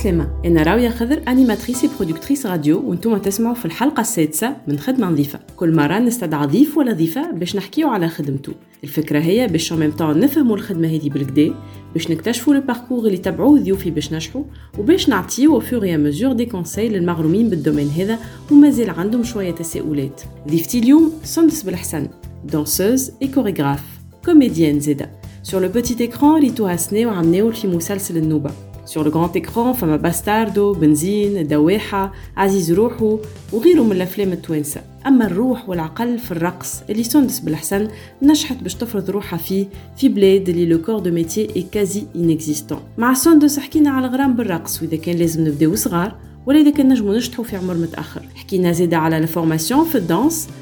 عسلامة أنا راوية خضر أنيماتريس برودكتريس راديو وأنتم تسمعوا في الحلقة السادسة من خدمة نظيفة. كل مرة نستدعى ضيف ولا ضيفة باش نحكيو على خدمته. الفكرة هي باش ميم طون نفهموا الخدمة هذه بالكدا باش نكتشفوا لو باركور اللي تبعوه ضيوفي باش نجحوا وباش نعطيو أو فور مزور دي كونساي للمغرومين بالدومين هذا ومازال عندهم شوية تساؤلات. ضيفتي اليوم سندس بالحسن دانسوز اي كوريغراف كوميديان زاده Sur le petit écran, ريتو هاسني وعملناو في مسلسل النوبة. Sur le grand écran فما باستاردو بنزين دواحة عزيز روحو وغيره من الأفلام التوانسة. أما الروح والعقل في الرقص اللي سندس بالحسن نجحت باش تفرض روحها فيه في بلاد اللي لو كور دو ميتي اي كازي انكزيستون مع سندس حكينا على الغرام بالرقص وإذا كان لازم نبداو صغار ولا إذا كان نجمو نجحو في عمر متأخر. حكينا زيادة على لا فورماسيون في الدانس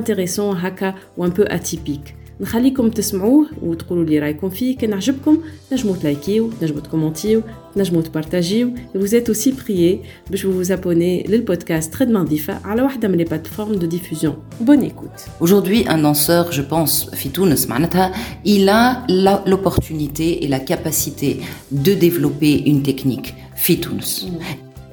intéressants هكا وان بو اتيبيك نخليكم تسمعوه وتقولوا لي رايكم فيه كان عجبكم تنجموا تلايكيو تنجموا تكومونتيو تنجموا تبارتاجيو vous êtes aussi prié باش vous vous abonner للبودكاست خدمة نظيفة على واحدة من les plateformes de diffusion bonne écoute Aujourd'hui, un danseur, je pense, Fitounes معناتها, il a la- l'opportunité et la capacité de développer une technique في تونس.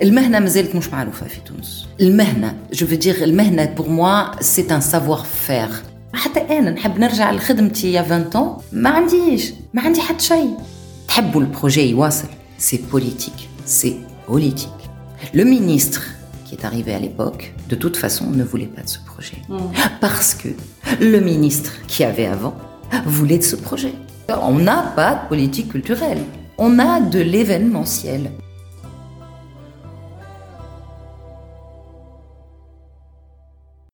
المهنة مازالت مش معروفة في تونس. المهنة, je veux dire, المهنة pour moi, c'est un savoir-faire. حتى أنا نحب نرجع لخدمتي يا 20 ans ما عنديش ما عندي حتى شيء. تحبوا البروجي يواصل. C'est politique. C'est politique. Le ministre qui est arrivé à l'époque, de toute façon, ne voulait pas de ce projet. Parce que le ministre qui avait avant voulait de ce projet. On n'a pas de politique culturelle. On a de l'événementiel.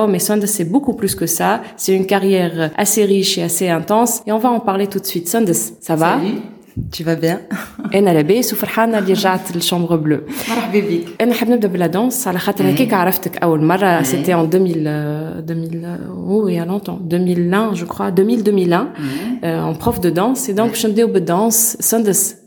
توا مي Sanders c'est beaucoup plus que ça c'est une carrière assez riche et assez intense et on va en parler tout de suite Sanders ça va Tu vas bien انا لاباس وفرحانه اللي رجعت للشامبر بلو مرحبا بك انا حاب نبدا بلا دانس على خاطر هكاك عرفتك اول مره سيتي en 2000 euh, 2000 oh il y a longtemps 2001 je crois 2000 2001 euh, en prof de danse et donc باش نبداو بالدانس سندس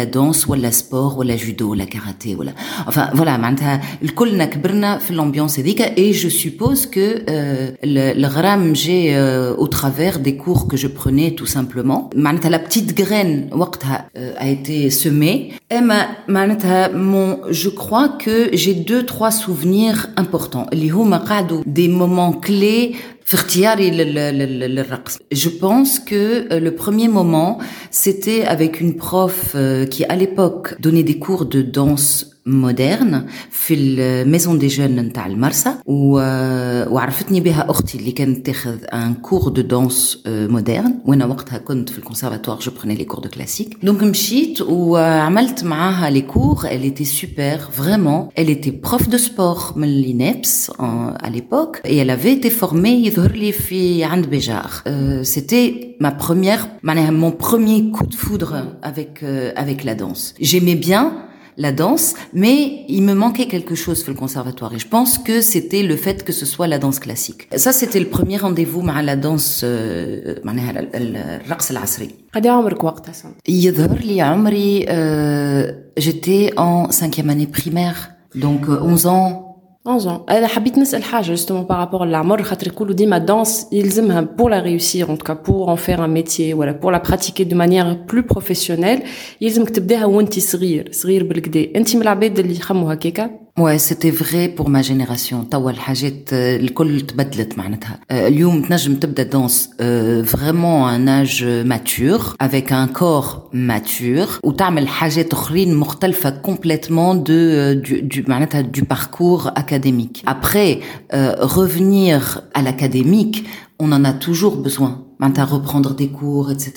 دانس ولا سبور ولا جودو ولا كاراتيه ولا enfin voilà معناتها الكلنا كبرنا في الامبيونس هذيك et je suppose que euh, le, الغرام جاي euh, au travers des cours que je prenais tout simplement معناتها la petite graine وقتها euh, a été semée اما معناتها mon je crois que j'ai deux trois souvenirs importants اللي هما قعدوا des moments clés je pense que euh, le premier moment, c'était avec une prof euh, qui à l'époque donnait des cours de danse moderne في الميزون دي جون نتاع المرسى و... وعرفتني بها اختي اللي كانت تاخذ ان كور دو دانس مودرن وانا وقتها كنت في الكونسرفاتوار جو بروني لي كور دو كلاسيك دونك مشيت وعملت معاها لي كور elle était super vraiment elle était prof de sport من l'INEPS à l'époque et elle avait été formée يظهر لي في عند بيجار euh, c'était ma première معناها mon premier coup de foudre avec euh, avec la danse j'aimais bien la danse, mais il me manquait quelque chose في le conservatoire. Et je pense que c'était le fait que ce soit la danse classique. Ça, c'était le premier rendez-vous مع la danse euh, معناها ال- ال- الرقص العصري. قد إيه عمرك وقتها سندس يظهر لي عمري euh, j'étais en cinquième année primaire. Donc 11 ans 11 ans. انا حبيت نسال حاجه justement par rapport للعمر خاطر يقولوا ديما danse يلزمها pour la réussir en tout cas pour en faire un métier voilà pour la pratiquer de manière plus professionnelle يلزمك تبداها وانت صغير صغير بالكدا انت من العباد اللي يخموا هكاكا Ouais, c'était vrai pour ma génération. توا الحاجات الكل تبدلت معناتها. اليوم تنجم تبدا danse vraiment un âge mature avec un corps mature وتعمل حاجات اخرين مختلفة complètement de du du معناتها du parcours académique. Après revenir à l'académique, on en a toujours besoin à reprendre des cours, etc.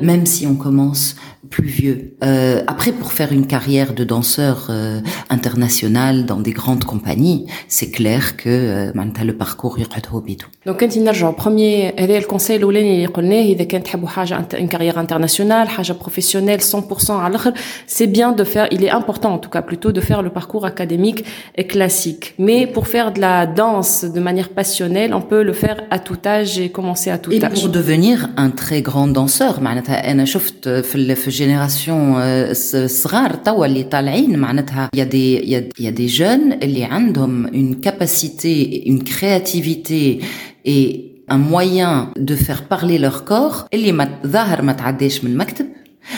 Mm. Même si on commence plus vieux. Euh, après, pour faire une carrière de danseur euh, international dans des grandes compagnies, c'est clair que euh, le parcours يقعد هو بيدو. Donc انت نرجع premier هذا الكونساي الاولاني اللي قلناه اذا كان تحبوا حاجه une carrière internationale, حاجه professionnelle 100% على الاخر, c'est bien de faire il est important en tout cas plutôt de faire le parcours académique et classique. Mais pour faire de la danse de manière passionnelle, on peut le faire à tout âge et commencer à tout et âge. Pour devenir un très grand danseur معناتها انا شفت في في الجينيراسيون صغار توا اللي طالعين معناتها il y a des il y a, il y a des jeunes اللي عندهم une capacité une créativité et un moyen de faire parler leur corps اللي ما ظاهر ما تعداش من المكتب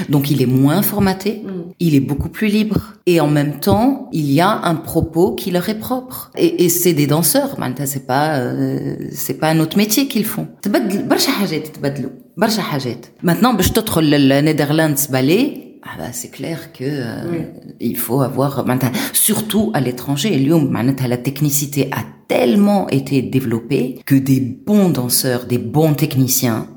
donc il est moins formaté, mm. il est beaucoup plus libre et en même temps il y a un propos qui leur est propre. Et, et c'est des danseurs, c'est pas euh, c'est pas un autre métier qu'ils font. Maintenant باش تدخل للنيدرلاندز باليه ah bah, c'est clair que euh, oui. il faut avoir surtout à l'étranger la technicité a tellement été développée que des bons danseurs des bons techniciens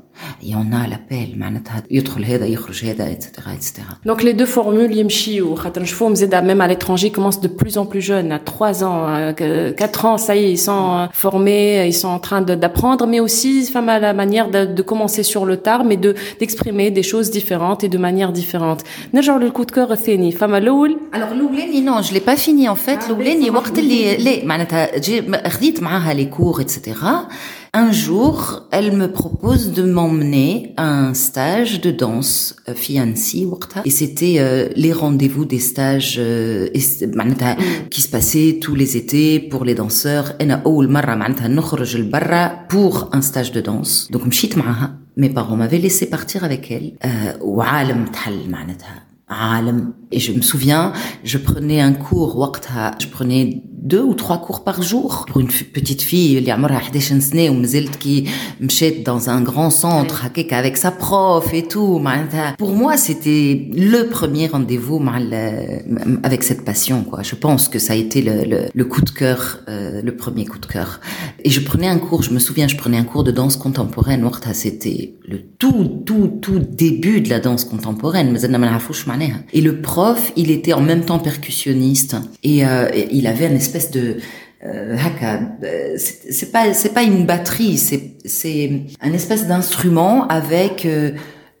il y en a l'appel معناتها يدخل هذا يخرج هذا etc etc donc les deux formules يمشيوا خاطر نشوفهم زاد même à l'étranger ils commencent de plus en plus jeunes à 3 ans 4 ans ça y est ils sont formés ils sont en train d'apprendre mais aussi femme à la manière de, de commencer sur le tard mais de d'exprimer des choses différentes et de manière différente نرجعوا للكود كور الثاني فما الاول alors الاولاني non je l'ai pas fini en fait الاولاني وقت اللي لا معناتها خديت معاها les cours etc un jour, elle me propose de m'emmener à un stage de danse euh, fiancé et c'était euh, les rendez-vous des stages euh, qui se passaient tous les étés pour les danseurs. pour un stage de danse. Donc mes parents m'avaient laissé partir avec elle. Et je me souviens, je prenais un cours, je prenais deux ou trois cours par jour pour une petite fille اللي عمرها 11 سنه ومازالت كي مشات dans un grand centre هكاك avec sa prof et tout pour moi c'était le premier rendez-vous avec cette passion quoi je pense que ça a été le, le, le coup de cœur euh, le premier coup de cœur et je prenais un cours je me souviens je prenais un cours de danse contemporaine وقتها c'était le tout tout tout début de la danse contemporaine et le prof il était en même temps percussionniste et, euh, et il avait un espèce espèce de euh, euh c'est pas c'est pas une batterie, c'est c'est un espèce d'instrument avec euh,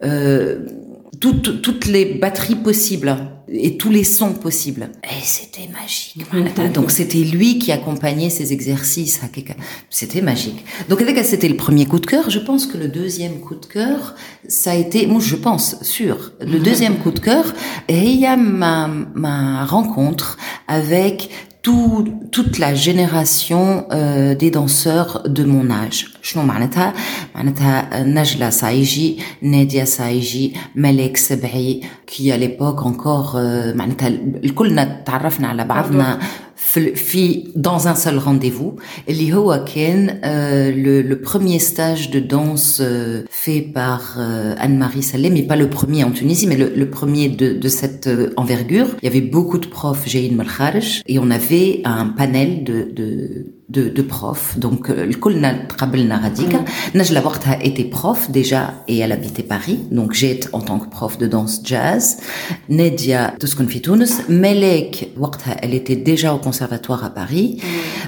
euh, toutes toutes les batteries possibles et tous les sons possibles. Et c'était magique. Donc c'était lui qui accompagnait ces exercices. C'était magique. Donc c'était le premier coup de cœur. Je pense que le deuxième coup de cœur, ça a été, moi je pense, sûr, le deuxième coup de cœur, et il y a ma, ma rencontre avec tout, toute la génération euh, des danseurs de mon âge شنو معناتها معناتها نجلة سايجي نادية سايجي ملك سبعي كي à l'époque encore euh, معناتها الكلنا تعرفنا على بعضنا في dans un seul rendez-vous اللي هو كان euh, le, le premier stage de danse euh, fait par euh, Anne-Marie Salé mais pas le premier en Tunisie mais le, le premier de, de cette euh, envergure il y avait beaucoup de profs Jaïn Malkharj et on avait un panel de, de de, de profs donc الكلنا تقابلنا غاديكا نجلة وقتها était prof déjà et elle habitait Paris donc j'ai en tant que prof de danse jazz Nadia تسكن في تونس Melek وقتها elle était déjà au conservatoire à Paris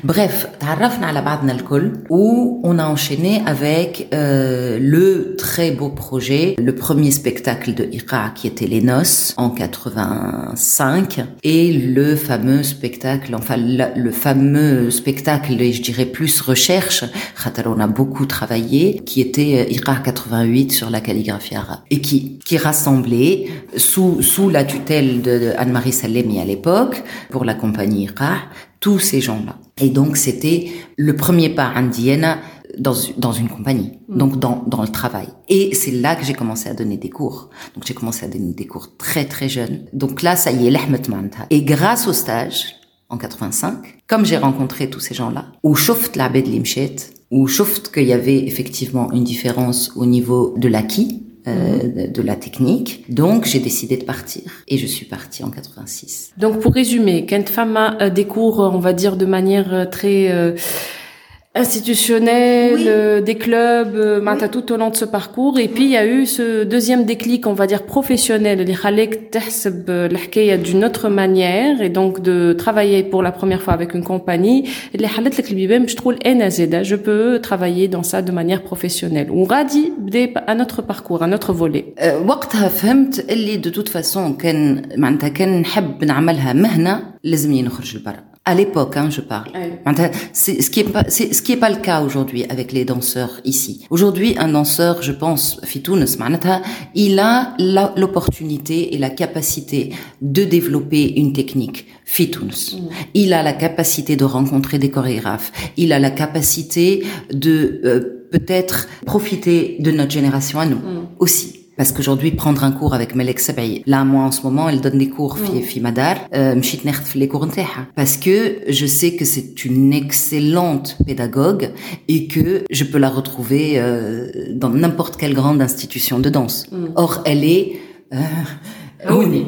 bref تعرفنا على بعضنا الكل où on a enchaîné avec euh, le très beau projet le premier spectacle de Iqa qui était les noces en 85 et le fameux spectacle enfin le, le fameux spectacle je dirais plus recherche on a beaucoup travaillé qui était IRA 88 sur la calligraphie arabe et qui qui rassemblait sous sous la tutelle de, Anne-Marie Salemi à l'époque pour la compagnie IRA tous ces gens-là et donc c'était le premier pas indienne dans, dans une compagnie, mm. donc dans, dans le travail. Et c'est là que j'ai commencé à donner des cours. Donc j'ai commencé à donner des cours très très jeunes. Donc là, ça y est, l'ahmet Et grâce au stage, en 85, comme j'ai rencontré tous ces gens-là, où chauffet l'abed limchet, où chauffet qu'il y avait effectivement une différence au niveau de l'acquis, euh, de la technique. Donc, j'ai décidé de partir. Et je suis partie en 86. Donc, pour résumer, quand femme a euh, des cours, on va dire, de manière euh, très... Euh institutionnel, euh, des clubs, euh, oui. tout au long de ce parcours. Et puis il y a eu ce deuxième déclic, on va dire professionnel, euh, d'une autre manière et donc de travailler pour la première fois avec une compagnie. Je peux travailler dans ça de manière professionnelle. On radit à notre parcours, à notre volet. وقتها فهمت اللي de toute façon كان معناتها كان نحب نعملها مهنة لازم نخرج لبرا à l'époque, hein, je parle. C'est ce qui est pas, c'est ce qui est pas le cas aujourd'hui avec les danseurs ici. Aujourd'hui, un danseur, je pense, il a l'opportunité et la capacité de développer une technique. Fitounes. Mm. Il a la capacité de rencontrer des chorégraphes. Il a la capacité de euh, peut-être profiter de notre génération à nous mm. aussi. Parce qu'aujourd'hui, prendre un cours avec Melek Sabay, là, moi, en ce moment, elle donne des cours fi Madar, euh, les cours Parce que je sais que c'est une excellente pédagogue et que je peux la retrouver euh, dans n'importe quelle grande institution de danse. Mm. Or, elle est, euh, oui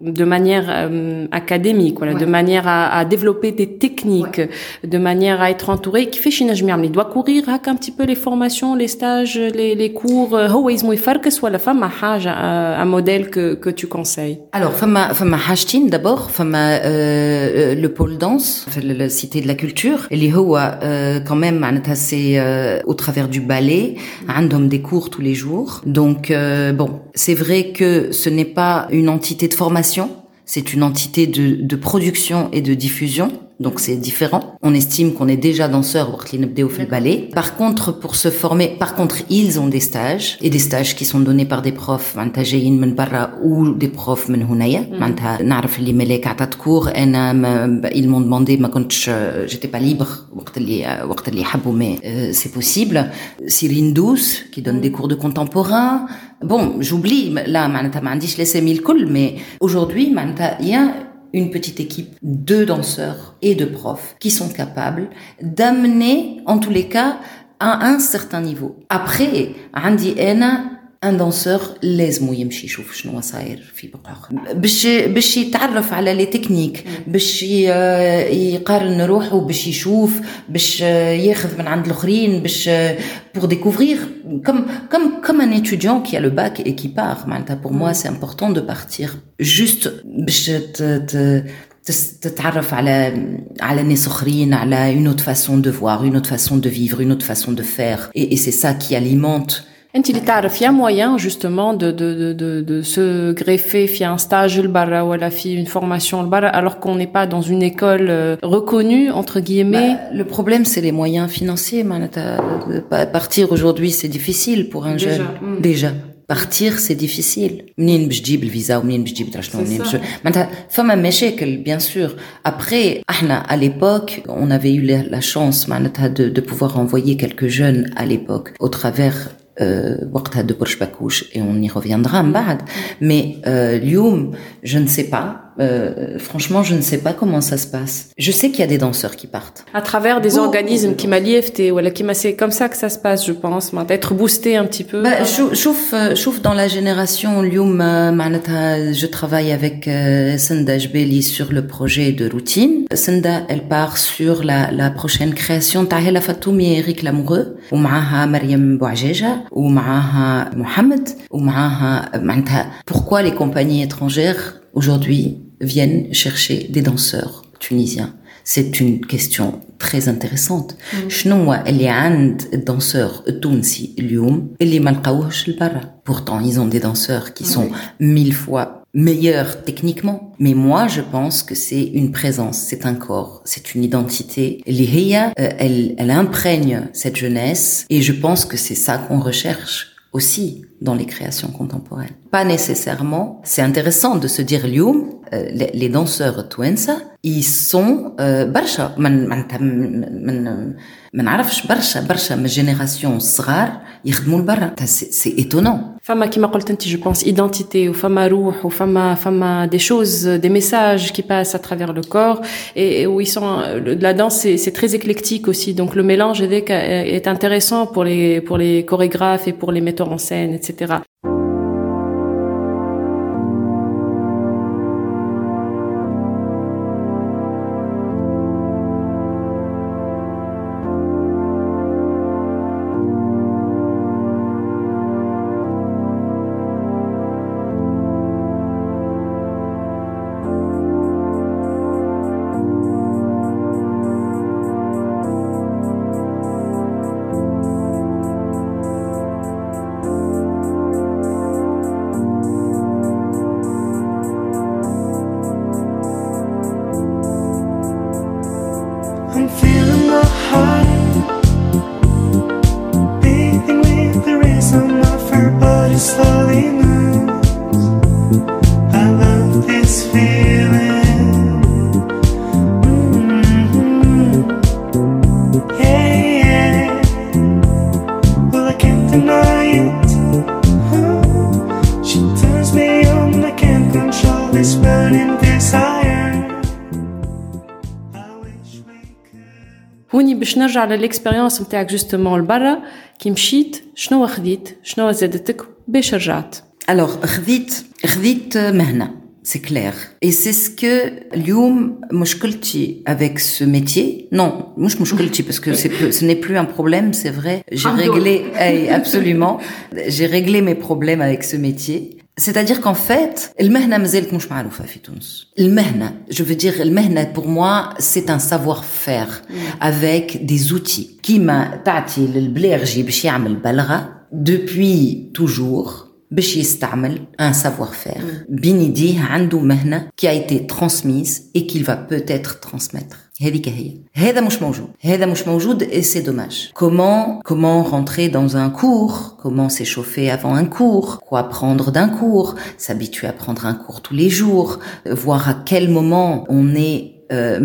de manière euh, académique, voilà, de manière à, à, développer des techniques, de manière à être entouré. Qui fait Il doit courir un petit peu les formations, les stages, les, les cours. هو يزمو يفركس ولا فما حاجة un modèle que que tu conseilles Alors فما فما حاجتين d'abord فما euh, le pôle danse la cité de la culture اللي هو euh, quand même معناتها c'est euh, au travers du ballet عندهم des cours tous les jours. Donc euh, bon, c'est vrai que ce n'est pas une entité de formation c'est une entité de, de, production et de diffusion donc c'est différent. On estime qu'on est déjà danseur au ballet. Par contre, pour se former, par contre, ils ont des stages et des stages qui sont donnés par des profs ou des profs من هنايا معناتها نعرف اللي ملاك عطات cours ils m'ont demandé ما كنتش j'étais pas libre وقت اللي وقت اللي حبوا mais euh, c'est possible Cyrine Douce qui donne des cours de contemporain Bon, j'oublie, là, mais aujourd'hui, il y a une petite équipe de danseurs et de profs qui sont capables d'amener, en tous les cas, à un certain niveau. Après, Andy Ena, ان دانسور لازم يمشي يشوف شنو صاير في بقعه باش باش يتعرف على لي تكنيك باش يقارن روحه باش يشوف باش ياخذ من عند الاخرين باش pour découvrir comme comme comme un étudiant qui a le bac et qui part معناتها pour moi c'est important de partir juste باش تتعرف على على ناس اخرين على une autre façon de voir une autre façon de vivre une autre façon de faire et, et c'est ça qui alimente انت اللي تعرف يا moyen justement de de de de, de se greffer في un stage البرا ولا في une formation البرا alors qu'on n'est pas dans une école euh, reconnue entre guillemets bah, le problème c'est les moyens financiers partir aujourd'hui c'est difficile pour un jeune hmm. déjà partir c'est difficile منين باش تجيب الفيزا ومنين باش تجيب شنو منين باش معناتها فما مشاكل bien sûr après احنا à l'époque on avait eu la chance معناتها de, de pouvoir envoyer quelques jeunes à l'époque au travers وقتها de Bakouche et on y reviendra mais euh, اليوم je ne sais pas euh, franchement, je ne sais pas comment ça se passe. Je sais qu'il y a des danseurs qui partent. À travers des organismes qui m'alièvent, voilà, qui c'est comme ça que ça se passe, je pense, d'être boosté un petit peu. Bah, chauffe, chauffe dans la génération Lyoum, je travaille avec euh, Senda Jbeli sur le projet de routine. Senda, elle part sur la, la prochaine création Tahela Fatoumi et Eric Lamoureux, ou Mariam Bouajeja, ou Mohamed, ou pourquoi les compagnies étrangères aujourd'hui viennent chercher des danseurs tunisiens c'est une question très intéressante شنو هو اللي عند الدانسور التونسي اليوم اللي ما لقاوهش لبرا pourtant ils ont des danseurs qui sont mille fois meilleurs techniquement mais moi je pense que c'est une présence c'est un corps c'est une identité اللي هي elle elle imprègne cette jeunesse et je pense que c'est ça qu'on recherche aussi dans les créations contemporaines. Pas nécessairement. C'est intéressant de se dire Lyoum, euh, les, les danseurs Twensa, ils sont euh, برشا من معناتها من ما نعرفش برشا برشا من جينيراسيون صغار يخدموا لبرا سي ايتونون فما كيما قلت انت جو بونس ايدنتيتي وفما روح وفما فما دي شوز دي ميساج qui passent à travers le corps et où ils sont la danse c'est c'est très éclectique aussi donc le mélange est intéressant pour les pour les chorégraphes et pour les metteurs en scène etc etc. هوني باش نرجع للاكسبيريونس نتاعك جوستومون لبرا كي مشيت شنو خديت شنو زادتك باش رجعت alors خذيت خذيت مهنه c'est clair. Et c'est ce que اليوم مشكلتي avec ce métier. Non, مش مشكلتي parce que c'est ce n'est plus un problème, c'est vrai. J'ai réglé, absolument. J'ai réglé mes problèmes avec ce métier. C'est-à-dire qu'en fait, le mehna mazel kmush ma'aloufa fi Tunis. Le mehna, je veux dire, le mehna pour moi, c'est un savoir-faire mm. avec des outils. Qui m'a ta'ti l'blergi bishi amel balra? Depuis toujours, bishi stamel, un savoir-faire. Mm. Binidi, andou qui a été transmise et qu'il va peut-être transmettre هذيك هي هذا مش موجود هذا مش موجود et c'est dommage comment comment rentrer dans un cours comment s'échauffer avant un cours quoi prendre d'un cours s'habituer à prendre un cours tous les jours voir à quel moment on est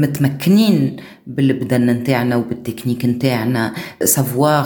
متمكنين بالبدن نتاعنا وبالتكنيك نتاعنا savoir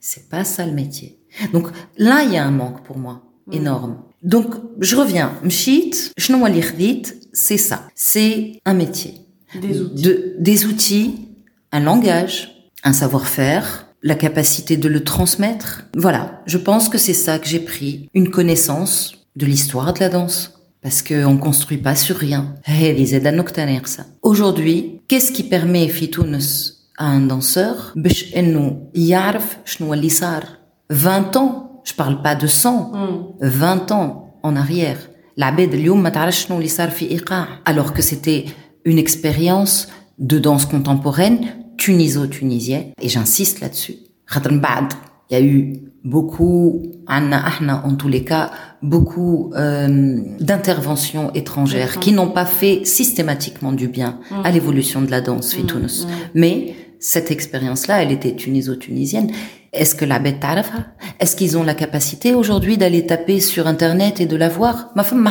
c'est pas ça le métier. Donc là, il y a un manque pour moi énorme. Donc je reviens. Mshit, c'est ça. C'est un métier. Des outils. De, des outils, un langage, un savoir-faire, la capacité de le transmettre. Voilà. Je pense que c'est ça que j'ai pris. Une connaissance de l'histoire de la danse. Parce qu'on ne construit pas sur rien. Aujourd'hui, qu'est-ce qui permet, Fitounes, un danseur باش انه يعرف شنو اللي صار 20 ans je parle pas de 100 20 ans en arrière العباد اليوم ما تعرفش شنو اللي صار في ايقاع alors que c'était une expérience de danse contemporaine tuniso-tunisienne et j'insiste là-dessus خاطر من بعد il y a eu beaucoup عنا احنا en tous les cas beaucoup euh, d'interventions étrangères qui n'ont pas fait systématiquement du bien à l'évolution de la danse في تونس mais cette expérience-là, elle était tuniso-tunisienne. Est-ce que la bête tarafa Est-ce qu'ils ont la capacité aujourd'hui d'aller taper sur Internet et de la voir Ma femme,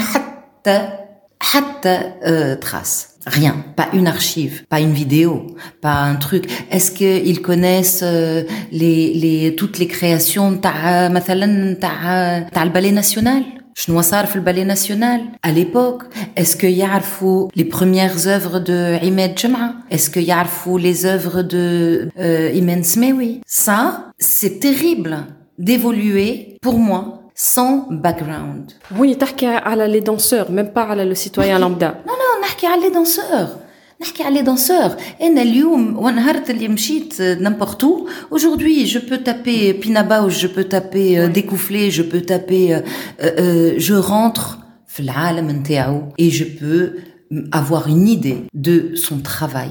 trace. Rien, pas une archive, pas une vidéo, pas un truc. Est-ce qu'ils connaissent euh, les, les, toutes les créations ta, ta, ta, ta ballet national شنو صار في البالي ناسيونال à l'époque est-ce que يعرفوا les premières œuvres de عماد جمعة est-ce que يعرفوا les œuvres de euh, Imen Smewi ça c'est terrible d'évoluer pour moi sans background Oui, تحكي على les danseurs même pas على le citoyen lambda non non نحكي على les danseurs نحكي على les danseurs انا اليوم ونهارت اللي مشيت n'importe où aujourd'hui je peux taper Pina Bausch je peux taper euh, découfler je peux taper euh, euh, je rentre في العالم نتاعو et je peux avoir une idée de son travail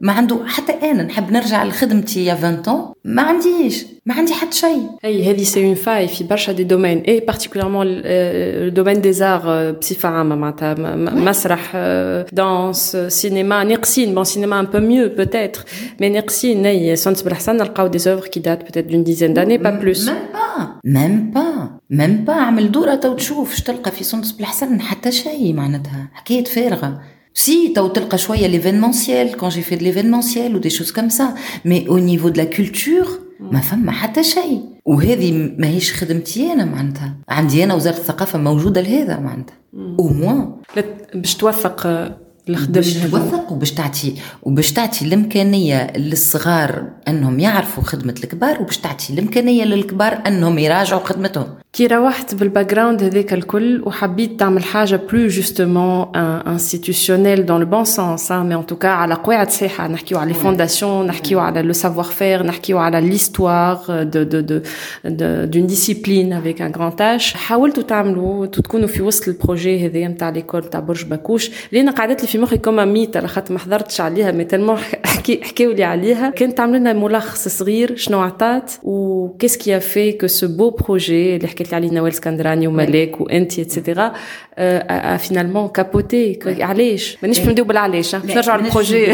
ما عنده حتى انا نحب نرجع لخدمتي يا 20 طون ما عنديش ما عندي حتى شيء اي هذه سي اون فاي في برشا دي دومين اي بارتيكولارمون الدومين دي زار بصفه عامه معناتها مسرح دانس سينما ناقصين بون سينما ان بو ميو بوتيتر مي ناقصين اي سونس بالحسن نلقاو دي زوفر كي دات بوتيت دون ديزين داني با بلوس ميم با ميم با ميم با عمل دوره تو تشوف اش تلقى في سونس بالحسن حتى شيء معناتها حكايه فارغه Si, t'as تلقى شوية l'événementiel, quand j'ai fait de l'événementiel ou des choses comme ça. Mais au niveau de la culture, ما فما حتى شيء وهذه ماهيش خدمتي انا معناتها عندي انا وزاره الثقافه موجوده لهذا معناتها او موان باش توثق باش توثق وباش تعطي وباش تعطي الإمكانية للصغار أنهم يعرفوا خدمة الكبار وباش تعطي الإمكانية للكبار أنهم يراجعوا خدمتهم. كي روحت بالباك جراوند هذاك الكل وحبيت تعمل حاجة بلو جوستومون انستيتيوشنيل دون لو بون سونس مي ان توكا على قواعد صحيحة. نحكيو على لي فونداسيون نحكيو على لو سافوار فير نحكيو على ليستوار دو دو دو دون ديسيبلين افيك ان غران تاش حاولتوا تعملوا تكونوا في وسط البروجي هذايا نتاع ليكول تاع برج باكوش لأن قعدت لي في مخي كوما ميت على خاطر ما حضرتش عليها مي تلمون حكي حكيوا لي عليها كان تعمل لنا ملخص صغير شنو عطات وكيس كي في كو سو بو بروجي اللي حكيت عليه نوال اسكندراني وملاك وانت اتسيتيرا فينالمون كابوتي علاش مانيش باش نبداو بالعلاش باش نرجعوا للبروجي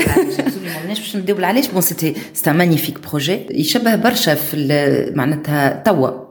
مانيش باش نبداو بالعلاش بون سيتي سيتي مانيفيك بروجي يشبه برشا في معناتها توا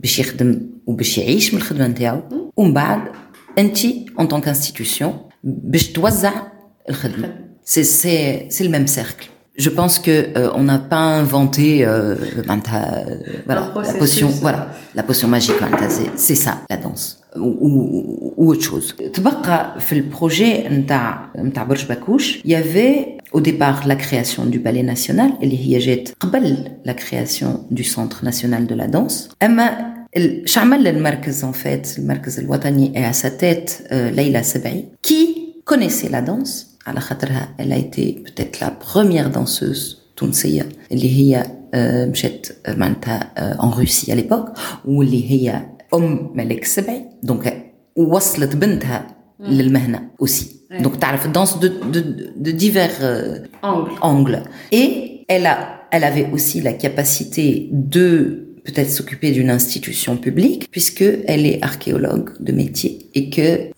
باش يخدم وباش يعيش من الخدمه نتاعو ومن بعد انت اون طونك انستيتيوشن باش توزع الخدمه سي سي سي الميم سيركل je pense que euh, on n'a pas inventé euh, euh, voilà, la potion voilà la potion magique c'est ça la danse ou, ou, ou autre chose تبقى في البروجي نتاع نتاع برج باكوش il y avait au départ la création du ballet national اللي هي جات قبل la création du centre national de la danse اما شعمل المركز en fait المركز الوطني et à sa tête Leila Sebaï qui connaissait la danse على خاطرها elle a été peut-être la première danseuse تونسية اللي هي مشات معناتها en Russie à l'époque واللي هي أم ملك السبعي دونك وصلت بنتها للمهنة aussi donc تعرف danse de, de, de divers angles. angles et elle a elle avait aussi la capacité de peut-être s'occuper d'une institution publique puisque elle est archéologue de métier et que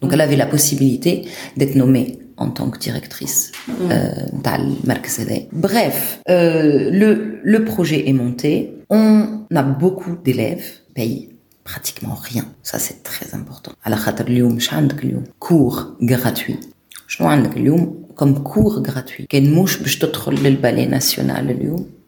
donc elle avait la possibilité d'être nommée en tant que directrice mm. euh, Bref, euh, le, projet est monté. On a beaucoup d'élèves, pays pratiquement rien. Ça c'est très important. Cours gratuit. Je comme cours gratuit. Quelle mouche, le ballet national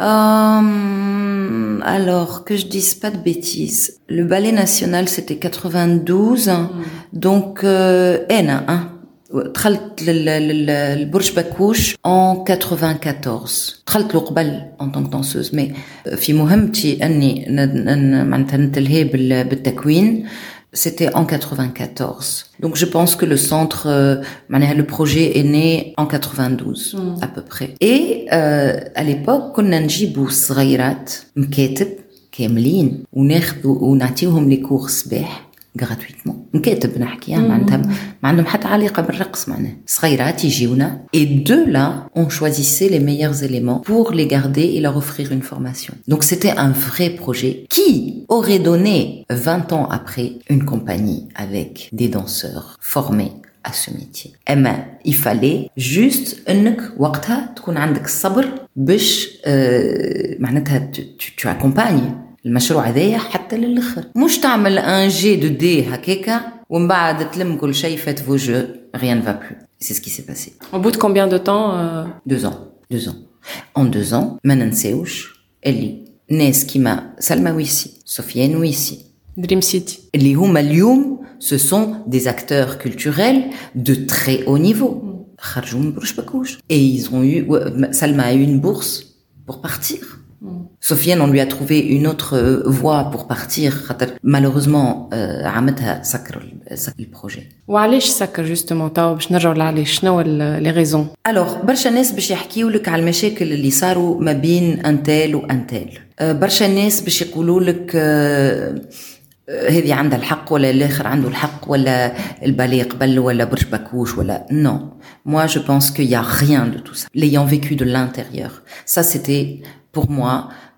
Euh, alors, que je dise pas de bêtises. Le ballet national, c'était 92. Mm. Donc, euh, hein. دخلت للبرج باكوش en 94 دخلت له قبل en tant que danseuse mais في مهمتي اني معناتها نتلهي بالتكوين c'était en 94. Donc je pense que le centre, euh, le projet est né en 92 mm. à peu près. Et euh, à l'époque, كنا نجيبوا صغيرات مكاتب كاملين وناخذوا ونعطيوهم لي كور سباح gratuitement مكاتب نحكي معناتها ما عندهم حتى علاقه بالرقص معناها صغيرات يجيونا et de là on choisissait les meilleurs éléments pour les garder et leur offrir une formation donc c'était un vrai projet qui aurait donné 20 ans après une compagnie avec des danseurs formés à ce métier اما il fallait juste انك وقتها تكون عندك الصبر باش معناتها tu accompagnes المشروع هذايا حتى للاخر مش تعمل ان جي دو دي هكاكا ومن بعد تلم كل شيء فات فو جو rien ne va plus c'est ce qui s'est passé au bout de combien de temps euh... deux ans deux ans en deux ans ما ننساوش اللي ناس كيما سلمى ويسي سفيان ويسي دريم سيتي اللي هما اليوم ce sont des acteurs culturels de très haut niveau خرجوا من بروش باكوش et ils ont eu Salma a eu une bourse pour partir Sofiane, on lui a trouvé une autre euh, voie pour partir. Malheureusement, عمتها سكر le projet. وعلاش سكر justement تو باش نرجعوا لعلاش شنو les raisons Alors برشا ناس باش يحكيوا لك على المشاكل اللي صاروا ما بين انتال وانتال. برشا ناس باش يقولوا لك هذه عندها الحق ولا الاخر عنده الحق ولا البالي قبل ولا برج باكوش ولا non moi je pense qu'il y a rien de tout ça l'ayant vécu de l'intérieur ça c'était pour moi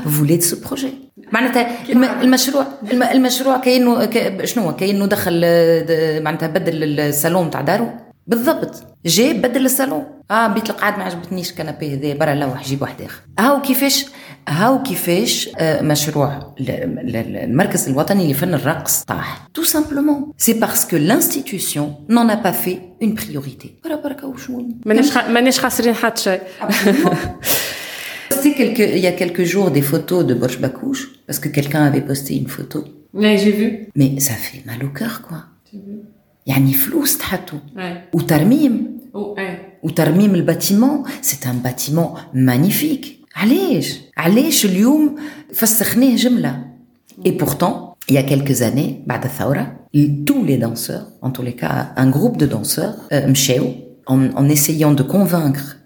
de ce projet معناتها المشروع المشروع كانه شنو كانه دخل معناتها بدل الصالون تاع دارو. بالضبط. جاي بدل الصالون. آه بيت القعاد ما عجبتنيش كنبي هذا برا لوح جيب واحد آخر. هاو كيفاش هاو كيفاش آه مشروع المركز الوطني لفن الرقص طاح. تو سامبلومون سي باسكو لانستيتيوشن نون ا با في اون بريوريتي برا بركه وشو مانيش خاسرين حتى شيء. posté quelques, il y a quelques jours des photos de Bosch Bakouche, parce que quelqu'un avait posté une photo. Oui, j'ai vu. Mais ça fait mal au cœur, quoi. يعني فلوس تحطوا وترميم وترميم الباتيمون سي ان باتيمون مانيفيك علاش علاش اليوم فسخناه جمله et pourtant il y a quelques années بعد الثوره tous les danseurs en tous les cas un groupe de danseurs مشاو en, en essayant de convaincre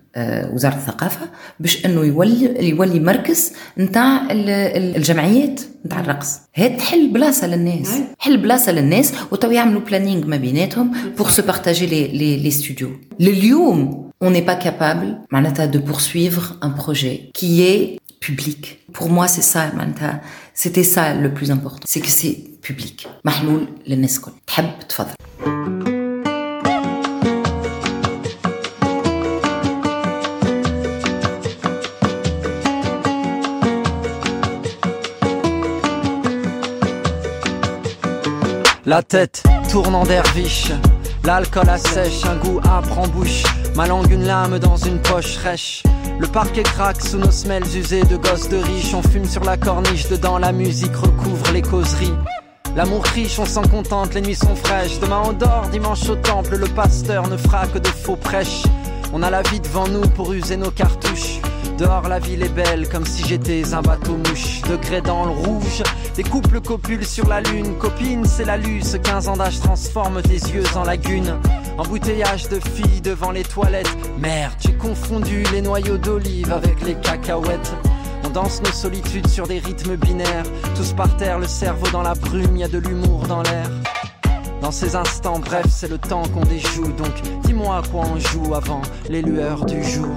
وزارة الثقافة باش إنه يولي يولي مركز نتاع الجمعيات نتاع الرقص. هاد تحل بلاصة للناس. حل بلاصة للناس وتو يعملوا بلانينغ ما بيناتهم بور سو بارتاجي لي لي لي ستوديو لليوم on n'est pas capable معناتها de poursuivre un projet qui est public. Pour moi c'est ça معناتها c'était ça le plus important. C'est que c'est public. محلول للناس الكل. تحب؟ تفضل. La tête tourne en derviche, l'alcool assèche, un goût âpre en bouche, ma langue une lame dans une poche rêche. Le parquet craque sous nos semelles usées de gosses de riches, on fume sur la corniche, dedans la musique recouvre les causeries. L'amour riche, on s'en contente, les nuits sont fraîches. Demain on dort, dimanche au temple, le pasteur ne fera que de faux prêches. On a la vie devant nous pour user nos cartouches. Dehors la ville est belle comme si j'étais un bateau mouche. Degré dans le rouge, des couples copulent sur la lune. Copine c'est la luce, 15 ans d'âge transforme tes yeux en lagune Embouteillage de filles devant les toilettes. Merde, j'ai confondu les noyaux d'olive avec les cacahuètes. On danse nos solitudes sur des rythmes binaires. Tous par terre, le cerveau dans la brume, y a de l'humour dans l'air. Dans ces instants, bref, c'est le temps qu'on déjoue. Donc, dis-moi à quoi on joue avant les lueurs du jour.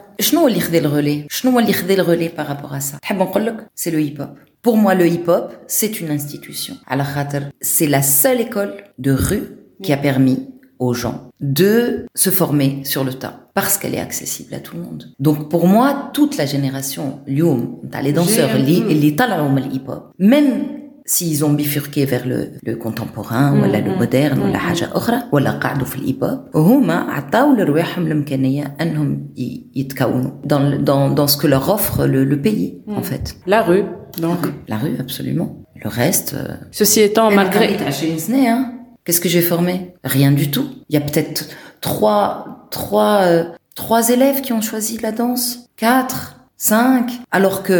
شنو اللي خذا الغولي شنو اللي خذا الغولي par rapport à ça تحب نقول لك c'est le hip hop pour moi le hip hop c'est une institution على خاطر c'est la seule école de rue qui a permis aux gens de se former sur le tas parce qu'elle est accessible à tout le monde. Donc pour moi, toute la génération اليوم تاع les danseurs اللي اللي طلعوا من الهيب هوب même s'ils ont bifurqué vers le, le contemporain ولا le moderne ولا حاجة أخرى ولا قعدوا في الهيب هوب هما عطاو لرواحهم الإمكانية أنهم ي- يتكونوا dans, dans, dans ce que leur offre le, le pays en fait. La rue, donc. La rue, absolument. Le reste... euh, Ceci étant, malgré... malgré hein, Qu'est-ce que j'ai formé Rien du tout. Il y a peut-être trois, trois, euh, trois élèves qui ont choisi la danse. Quatre, cinq. Alors que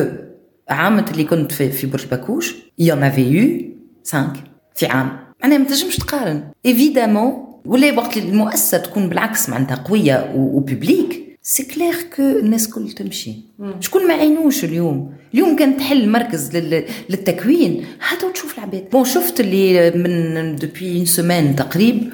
عامة اللي كنت في في برج باكوش en avait eu cinq في عام. معناها ما تنجمش تقارن. Évidemment ولا وقت اللي المؤسسة تكون بالعكس معناتها قوية وبوبليك سي كلير كو الناس كل تمشي. شكون ما عينوش اليوم؟ اليوم كان تحل مركز لل- للتكوين. هاتوا تشوف العباد. بون شفت اللي من دوبوي اون سيمين تقريب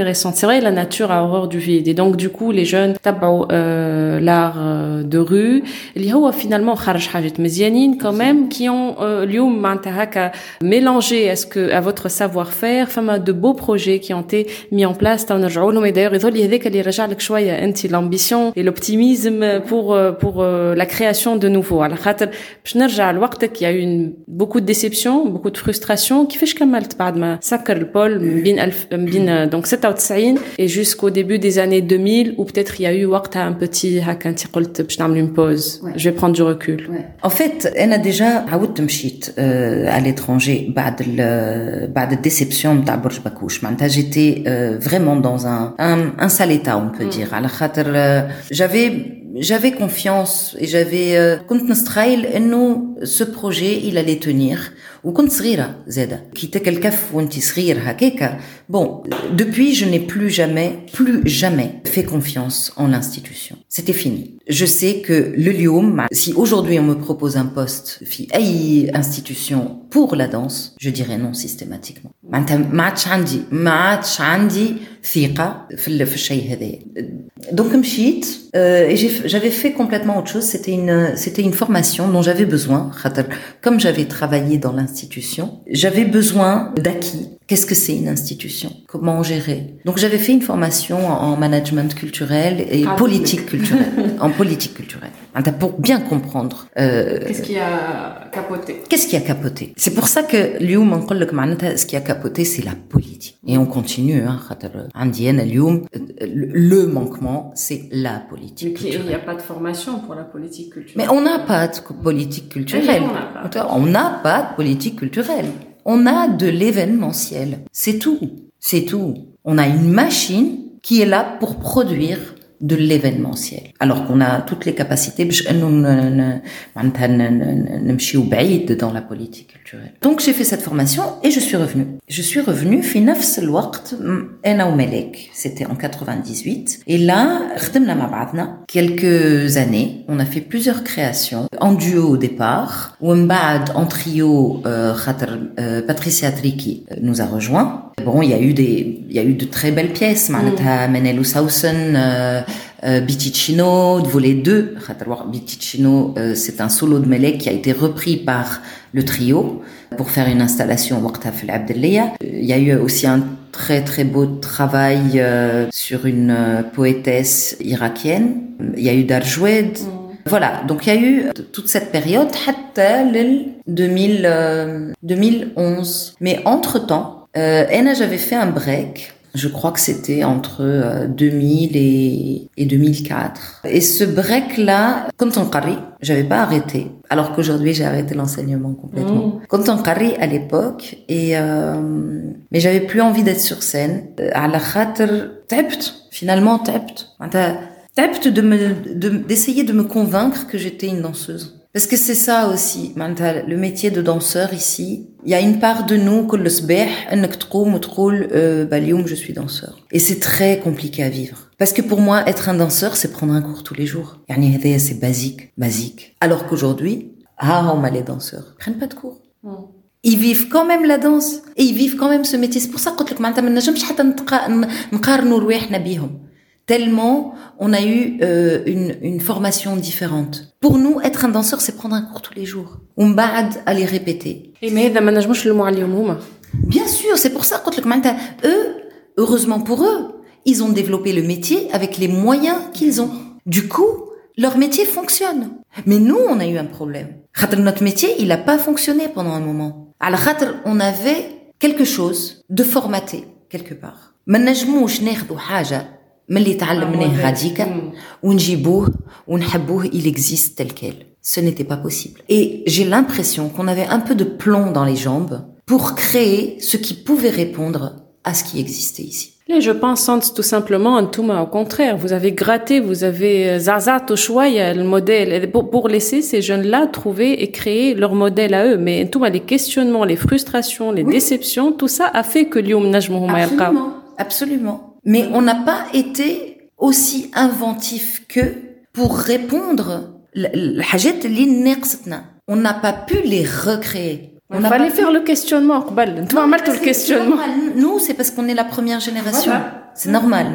intéressante. C'est vrai, la nature a horreur du vide. Et donc, du coup, les jeunes تبعوا euh, l'art euh, de rue اللي هو finalement خرج حاجات مزيانين quand même qui ont euh, اليوم معناتها هكا mélangé à ce que à votre savoir-faire فما de beaux projets qui ont été mis en place تو نرجعوا لهم et d'ailleurs يظل لي هذاك اللي رجع لك شويه انت l'ambition et l'optimisme pour euh, pour euh, la création de nouveau على خاطر باش نرجع لوقتك il y a eu une, beaucoup de déception beaucoup de frustration كيفاش كملت بعد ما سكر البول من بين الف من بين donc 97 et jusqu'au début des années 2000 ou peut-être il y a eu وقتها un petit هكا انت قلت باش نعمل une pause Ouais. je vais prendre du recul En fait, انا ديجا عاودت مشيت euh, à l'étranger بعد ال بعد الديسيبسيون نتاع برج باكوش معناتها j'étais euh, vraiment dans un un, un sale état on peut dire على خاطر euh, j'avais j'avais confiance et j'avais euh, كنت نستخيل انه ce projet il allait tenir وكنت صغيرة زادة كي تاكل الكف وانت صغير هكاكا bon depuis je n'ai plus jamais plus jamais fait confiance en l'institution c'était fini Je sais que le Lyoum, si aujourd'hui on me propose un poste, fi institution pour la danse, je dirais non systématiquement. Donc euh, j'avais fait complètement autre chose. C'était une, c'était une formation dont j'avais besoin. Comme j'avais travaillé dans l'institution, j'avais besoin d'acquis qu'est-ce que c'est une institution comment gérer donc j'avais fait une formation en management culturel et Ah, politique culturelle en politique culturelle معناتها pour bien comprendre euh, qu'est-ce qui a capoté Qu'est-ce qui a capoté C'est pour ça que اليوم نقول لك معناتها ce qui a capoté c'est la politique. Et on continue hein خاطر عندي انا اليوم le manquement c'est la politique. il culturelle. n'y a pas de formation pour la politique culturelle Mais on n'a pas de politique culturelle. Oui, on n'a pas. On n'a pas de politique culturelle. On a de l'événementiel. C'est tout. C'est tout. On a une machine qui est là pour produire de l'événementiel. Alors qu'on a toutes les capacités باش انه ن- ن- معناتها ن- ن- نمشيو بعيد dans la politique culturelle. Donc j'ai fait cette formation et je suis revenue. Je suis revenue في نفس الوقت م- انا وملك. C'était en 98. Et là, خدمنا مع بعضنا quelques années. On a fait plusieurs créations en duo au départ. ومن بعد en trio euh, خاطر euh, Patricia Triki nous a rejoint. Bon, il y a eu des, il y a eu de très belles pièces. معناتها Menelo Sausen, euh, euh, euh, Biticino, volet 2. Biticino, euh, c'est un solo de Melek qui a été repris par le trio pour faire une installation au Waqtaf al euh, Il y a eu aussi un très très beau travail sur une poétesse irakienne. Il y a eu Darjoued. Mm. Voilà, donc il y a eu toute cette période, 2000, 2011. Mais entre-temps, euh, Anna, j'avais fait un break je crois que c'était entre 2000 euh, et, et 2004. Et ce break-là, quand on qari, j'avais pas arrêté. Alors qu'aujourd'hui, j'ai arrêté l'enseignement complètement. Quand on qari à l'époque, et euh, mais j'avais plus envie d'être sur scène. À la khatr, finalement tapt. Tapt de me, d'essayer de me convaincre que j'étais une danseuse. Parce que c'est ça aussi, le métier de danseur ici. Il y a une part de nous, que le je suis danseur. Et c'est très compliqué à vivre. Parce que pour moi, être un danseur, c'est prendre un cours tous les jours. C'est basique, basique. Alors qu'aujourd'hui, ah, on les danseurs. Ils prennent pas de cours. Ils vivent quand même la danse. Et ils vivent quand même ce métier. C'est pour ça que je tellement on a eu euh, une, une, formation différente. Pour nous, être un danseur, c'est prendre un cours tous les jours. On bad à les répéter. Et mais Bien sûr, c'est pour ça que eux, heureusement pour eux, ils ont développé le métier avec les moyens qu'ils ont. Du coup, leur métier fonctionne. Mais nous, on a eu un problème. Notre métier, il n'a pas fonctionné pendant un moment. Alors, on avait quelque chose de formaté quelque part. ما نجموش ناخذوا حاجه ملي تعلمناه غاديكا ونجيبوه ونحبوه il existe tel quel ce n'était pas possible et j'ai l'impression qu'on avait un peu de plomb dans les jambes pour créer ce qui pouvait répondre à ce qui existait ici Et je pense tout simplement, Antouma, au contraire, vous avez gratté, vous avez euh, zazat au choix, le modèle, pour, pour laisser ces jeunes-là trouver et créer leur modèle à eux. Mais Antouma, les questionnements, les frustrations, les déceptions, tout ça a fait que Lyoum Najmouhouma Absolument, absolument. mais on n'a pas été aussi inventif qu'eux pour répondre on n'a pas pu les recréer. On Il fallait faire pu... le questionnement. Non, le questionnement. Nous, c'est parce qu'on est la première génération. Voilà. C'est normal.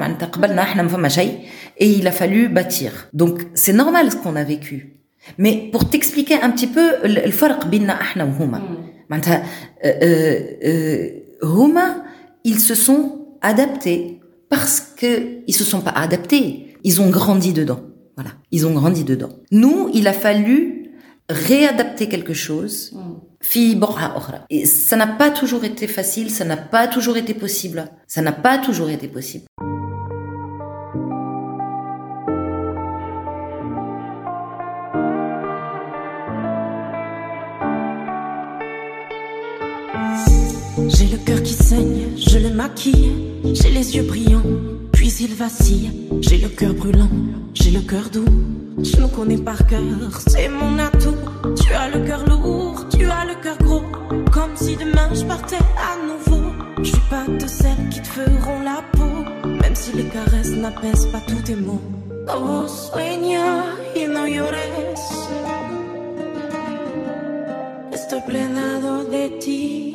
Et il a fallu bâtir. Donc, c'est normal ce qu'on a vécu. Mais pour t'expliquer un petit peu le farq binna ahna huma. Hmm. Euh, euh, euh, huma, ils se sont adaptés parce que ils se sont pas adaptés, ils ont grandi dedans. Voilà, ils ont grandi dedans. Nous, il a fallu réadapter quelque chose. Et ça n'a pas toujours été facile, ça n'a pas toujours été possible. Ça n'a pas toujours été possible. J'ai le cœur qui saigne, je le maquille, j'ai les yeux brillants, puis il vacille. J'ai le cœur brûlant, j'ai le cœur doux, je me connais par cœur, c'est mon atout. Tu as le cœur lourd, tu as le cœur gros, comme si demain je partais à nouveau. Je suis pas de celles qui te feront la peau, même si les caresses n'apaisent pas tous tes mots. Oh, sueña y no llores. Estoy plenado de ti.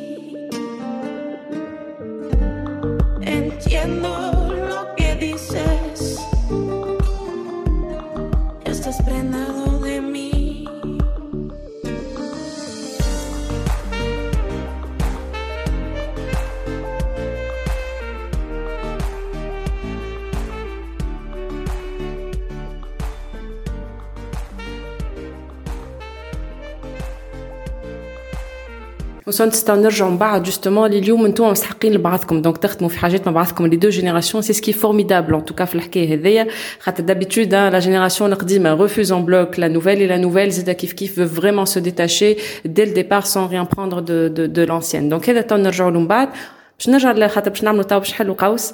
وصلت نستنى نرجعوا من بعد جوستومون اللي اليوم انتم مستحقين لبعضكم دونك تخدموا في حاجات مع بعضكم لي دو جينيراسيون سي سكي فورميدابل ان توكا في الحكايه هذيا خاطر دابيتود لا جينيراسيون القديمه ريفوز ان بلوك لا نوفيل اي لا نوفيل زاد كيف كيف veut vraiment se détacher dès le départ sans rien prendre de de de l'ancienne donc هذا تو نرجعوا له من بعد باش نرجع خاطر باش نعملوا تو باش نحلوا قوس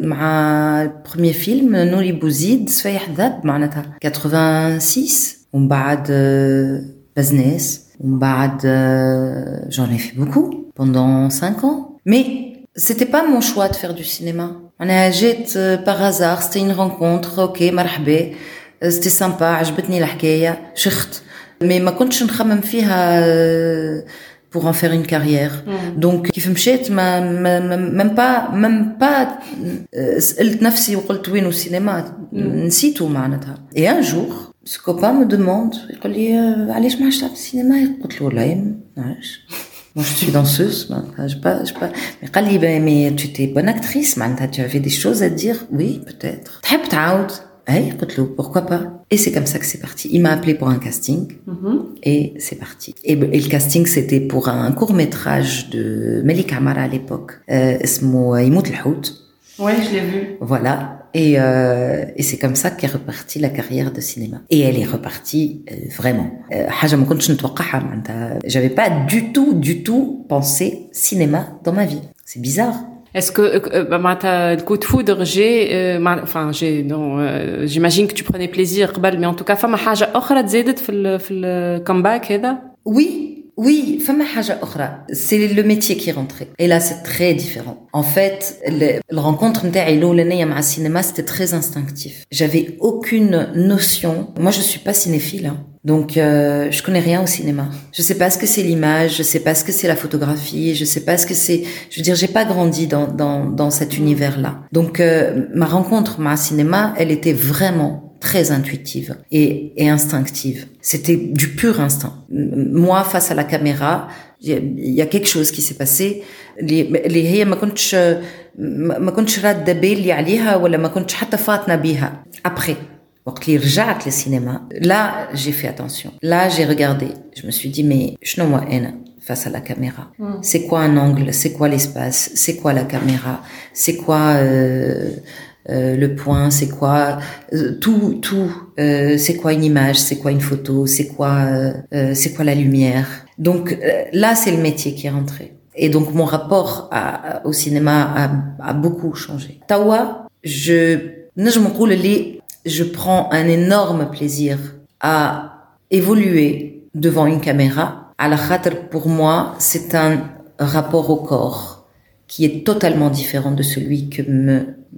مع premier film نوري بوزيد صفيح ذاب معناتها 86 ومن بعد بزنس ومن بعد j'en ai fait beaucoup pendant 5 ans mais c'était pas mon choix de faire du cinéma انا جيت par hasard c'était une rencontre ok مرحبا سيتي سامبا عجبتني الحكايه شخت مي ما كنتش نخمم فيها pour en faire une carrière. Mm. Donc كيف مشيت ما même pas même pas سألت نفسي وقلت وين السينما نسيته معناتها. Et un jour ce copain me demande يقول لي علاش ما عادش تعمل السينما؟ قلت له والله ما نعرفش. Moi, je suis danseuse, je pas, je pas. Mais قال لي mais tu étais bonne actrice, معناتها tu avais des choses à dire. Oui, peut-être. تحب تعاود Hey, pourquoi pas? Et c'est comme ça que c'est parti. Il m'a appelé pour un casting mm-hmm. et c'est parti. Et, le casting, c'était pour un court métrage de Melik Amara à l'époque, euh, Ouais, je l'ai vu. Voilà. Et, euh, et c'est comme ça qu'est repartie la carrière de cinéma. Et elle est repartie euh, vraiment. Euh, j'avais pas du tout, du tout pensé cinéma dans ma vie. C'est bizarre. Est-ce que معناتها le coup de foudre j'ai enfin j'ai non j'imagine que tu prenais plaisir mais en tout cas فما حاجة أخرى تزادت في ال في الكومباك هذا Oui, oui, femme haja c'est le métier qui rentré. Et là, c'est très différent. En fait, le, le rencontre ma cinéma, c'était très instinctif. J'avais aucune notion. Moi, je suis pas cinéphile, hein. donc euh, je connais rien au cinéma. Je sais pas ce que c'est l'image, je sais pas ce que c'est la photographie, je sais pas ce que c'est. Je veux dire, j'ai pas grandi dans dans dans cet univers-là. Donc euh, ma rencontre ma cinéma, elle était vraiment très intuitive et, et instinctive. C'était du pur instinct. Moi, face à la caméra, il y, a quelque chose qui s'est passé اللي هي ما كنتش ما كنتش راده بالي عليها ولا ما كنتش حتى فاتنه بيها après وقت اللي رجعت للسينما là j'ai fait attention là j'ai regardé je me suis dit mais شنو moi انا face à la caméra mm. c'est quoi un angle c'est quoi l'espace c'est quoi la caméra c'est quoi euh, euh, le point, c'est quoi euh, tout, tout. Euh, c'est quoi une image, c'est quoi une photo, c'est quoi, c'est quoi la lumière. Donc là, c'est le métier qui est rentré. Et donc mon rapport à, au cinéma a, a, beaucoup changé. Tawa, je, je prends un énorme plaisir à évoluer devant une caméra. La pour moi, c'est un rapport au corps qui est totalement différent de celui que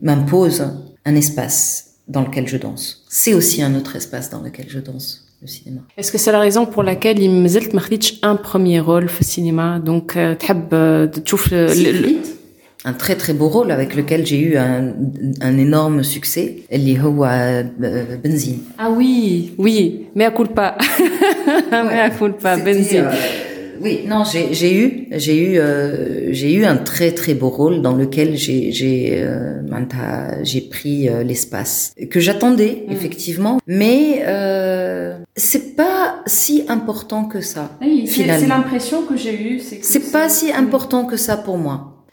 m'impose un espace dans lequel je danse. C'est aussi un autre espace dans lequel je danse, le cinéma. Est-ce que c'est la raison pour laquelle il me zelt un premier rôle au cinéma? Donc, euh, tu euh, un très très beau rôle avec lequel j'ai eu un, un énorme succès, les euh, Benzine. Ah oui, oui, mais à culpa. pas, mais à culpa, Benzine. Oui, non, j'ai eu, j'ai eu, euh, j'ai eu un très très beau rôle dans lequel j'ai j'ai euh, j'ai pris euh, l'espace que j'attendais mm. effectivement, mais euh, c'est pas si important que ça. Oui, c'est l'impression que j'ai eue, c'est c'est pas si important que ça pour moi.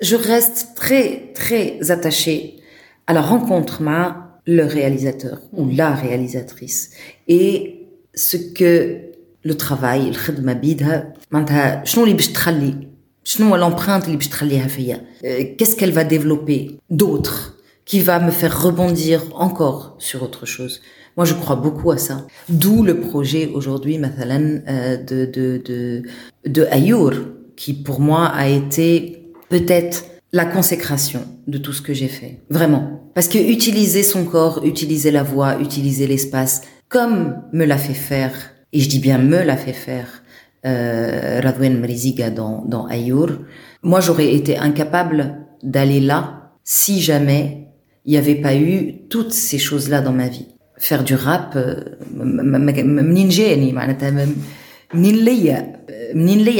je reste très très attachée à la rencontre ma le réalisateur ou la réalisatrice et ce que le travail الخدمه بيدها معناتها شنو اللي باش تخلي شنو l'empreinte اللي باش تخليها فيا qu'est-ce qu'elle va développer d'autre qui va me faire rebondir encore sur autre chose moi je crois beaucoup à ça d'où le projet aujourd'hui مثلا de de de de Ayour qui pour moi a été peut-être la consécration de tout ce que j'ai fait. Vraiment. Parce que utiliser son corps, utiliser la voix, utiliser l'espace, comme me l'a fait faire et je dis bien me l'a fait faire euh, Radwen Mriziga dans, dans Ayour, moi j'aurais été incapable d'aller là si jamais il n'y avait pas eu toutes ces choses-là dans ma vie. Faire du rap,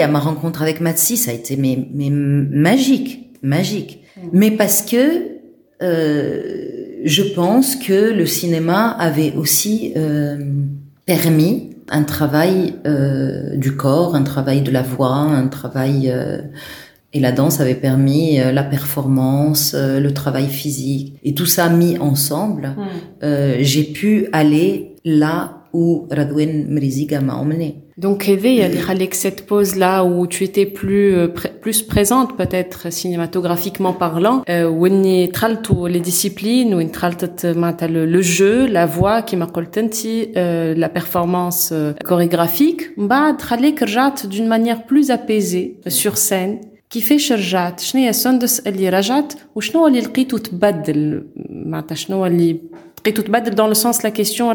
ma rencontre avec Matsi, ça a été mais, mais magique, magique. Mm. Mais parce que euh, je pense que le cinéma avait aussi euh, permis un travail euh, du corps, un travail de la voix, un travail euh, et la danse avait permis euh, la performance, euh, le travail physique et tout ça mis ensemble. Euh, j'ai pu aller là où Radwen Mriziga m'a emmené. Donc Eve, il y que cette pause là où tu étais plus euh, plus présente peut-être cinématographiquement parlant, euh, où il les disciplines, où il le, le jeu, la voix qui m'a euh, la performance euh, chorégraphique, bah que رجعت d'une manière plus apaisée sur scène كيفاش رجعت شنو هي السندس اللي رجعت وشنو اللي لقيتو تبدل معناتها شنو اللي لقيتو تبدل et tout bas dans le sens la question a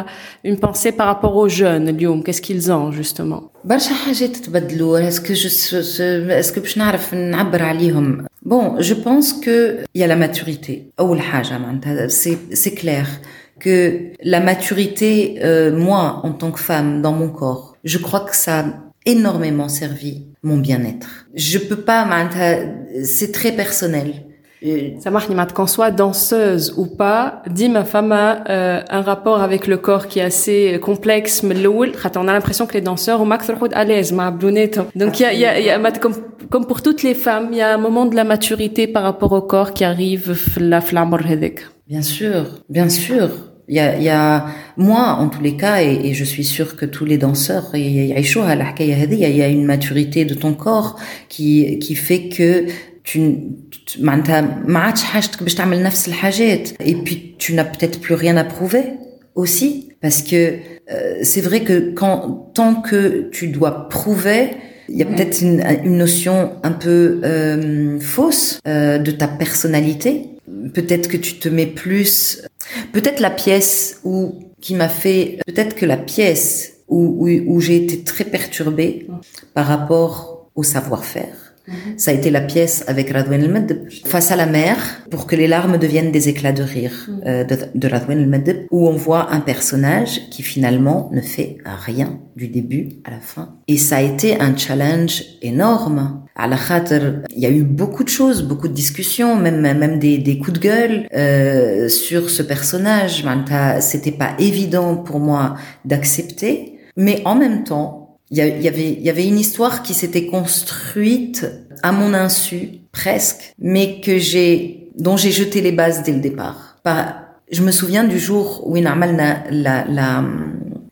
euh, une pensée par rapport aux jeunes qu'est-ce qu'ils ont justement? est-ce que je est-ce que bon je pense que il y a la maturité. c'est clair que la maturité euh, moi en tant que femme dans mon corps je crois que ça a énormément servi mon bien-être. Je peux pas c'est très personnel. Ça marche, qu'on soit danseuse ou pas, dit ma femme a euh, un rapport avec le corps qui est assez complexe, mais on a l'impression que les danseurs ont max à l'aise, ma Donc, il y a, y a, y a comme, comme, pour toutes les femmes, il y a un moment de la maturité par rapport au corps qui arrive, la flamme Bien sûr, bien sûr. Il y a, y a, moi, en tous les cas, et, et je suis sûre que tous les danseurs, il y a une maturité de ton corps qui, qui fait que tu معناتها ما عادش حاجتك باش تعمل نفس الحاجات et puis tu n'as peut-être plus rien à prouver aussi parce que euh, c'est vrai que quand tant que tu dois prouver il y a peut-être une, une notion un peu euh, fausse euh, de ta personnalité peut-être que tu te mets plus peut-être la pièce où qui m'a fait peut-être que la pièce où, où, où j'ai été très perturbée par rapport au savoir-faire ça a été la pièce avec Radwen el face à la mer pour que les larmes deviennent des éclats de rire euh, de, de Radwen el où on voit un personnage qui finalement ne fait rien du début à la fin. Et ça a été un challenge énorme. À la il y a eu beaucoup de choses, beaucoup de discussions, même même des, des coups de gueule euh, sur ce personnage. C'était pas évident pour moi d'accepter, mais en même temps, il y, avait il y avait une histoire qui s'était construite à mon insu presque mais que j'ai dont j'ai jeté les bases dès le départ. Par, je me souviens du jour où Inamal la la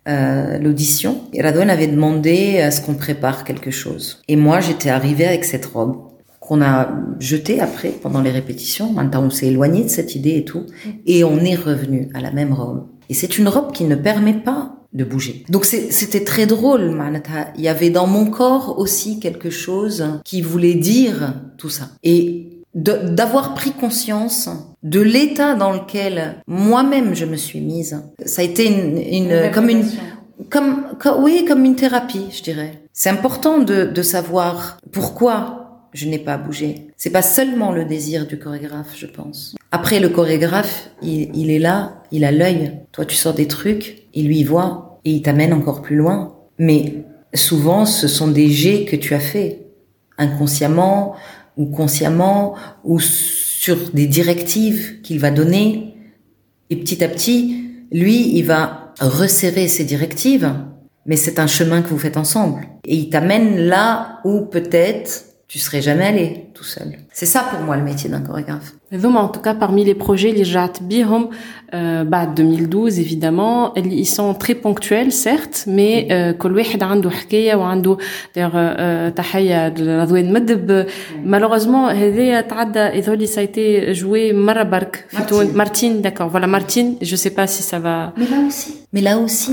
euh, l'audition et Radouane avait demandé à ce qu'on prépare quelque chose. Et moi j'étais arrivée avec cette robe qu'on a jetée après pendant les répétitions. Maintenant on s'est éloigné de cette idée et tout. Et on est revenu à la même robe et c'est une robe qui ne permet pas de bouger. Donc c'était très drôle, Il y avait dans mon corps aussi quelque chose qui voulait dire tout ça. Et d'avoir pris conscience de l'état dans lequel moi-même je me suis mise. Ça a été une, une comme une comme, oui comme une thérapie, je dirais. C'est important de, de savoir pourquoi je n'ai pas bougé. C'est pas seulement le désir du chorégraphe, je pense. Après, le chorégraphe, il, est là, il a l'œil. Toi, tu sors des trucs, il lui voit et il t'amène encore plus loin. Mais souvent, ce sont des jets que tu as fait inconsciemment ou consciemment ou sur des directives qu'il va donner. Et petit à petit, lui, il va resserrer ses directives, mais c'est un chemin que vous faites ensemble. Et il t'amène là où peut-être tu serais jamais allé tout seul. C'est ça pour moi le métier d'un chorégraphe. En tout cas, parmi les projets, les Jat Bihom, euh, bah, 2012, évidemment, ils sont très ponctuels, certes, mais كل واحد عنده حكاية وعنده تحية لرضوان مدب malheureusement هذايا تعدى يظهر ça a été joué مرة برك في تونس Martine, d'accord, voilà Martine, je sais pas si ça va Mais là aussi, mais là aussi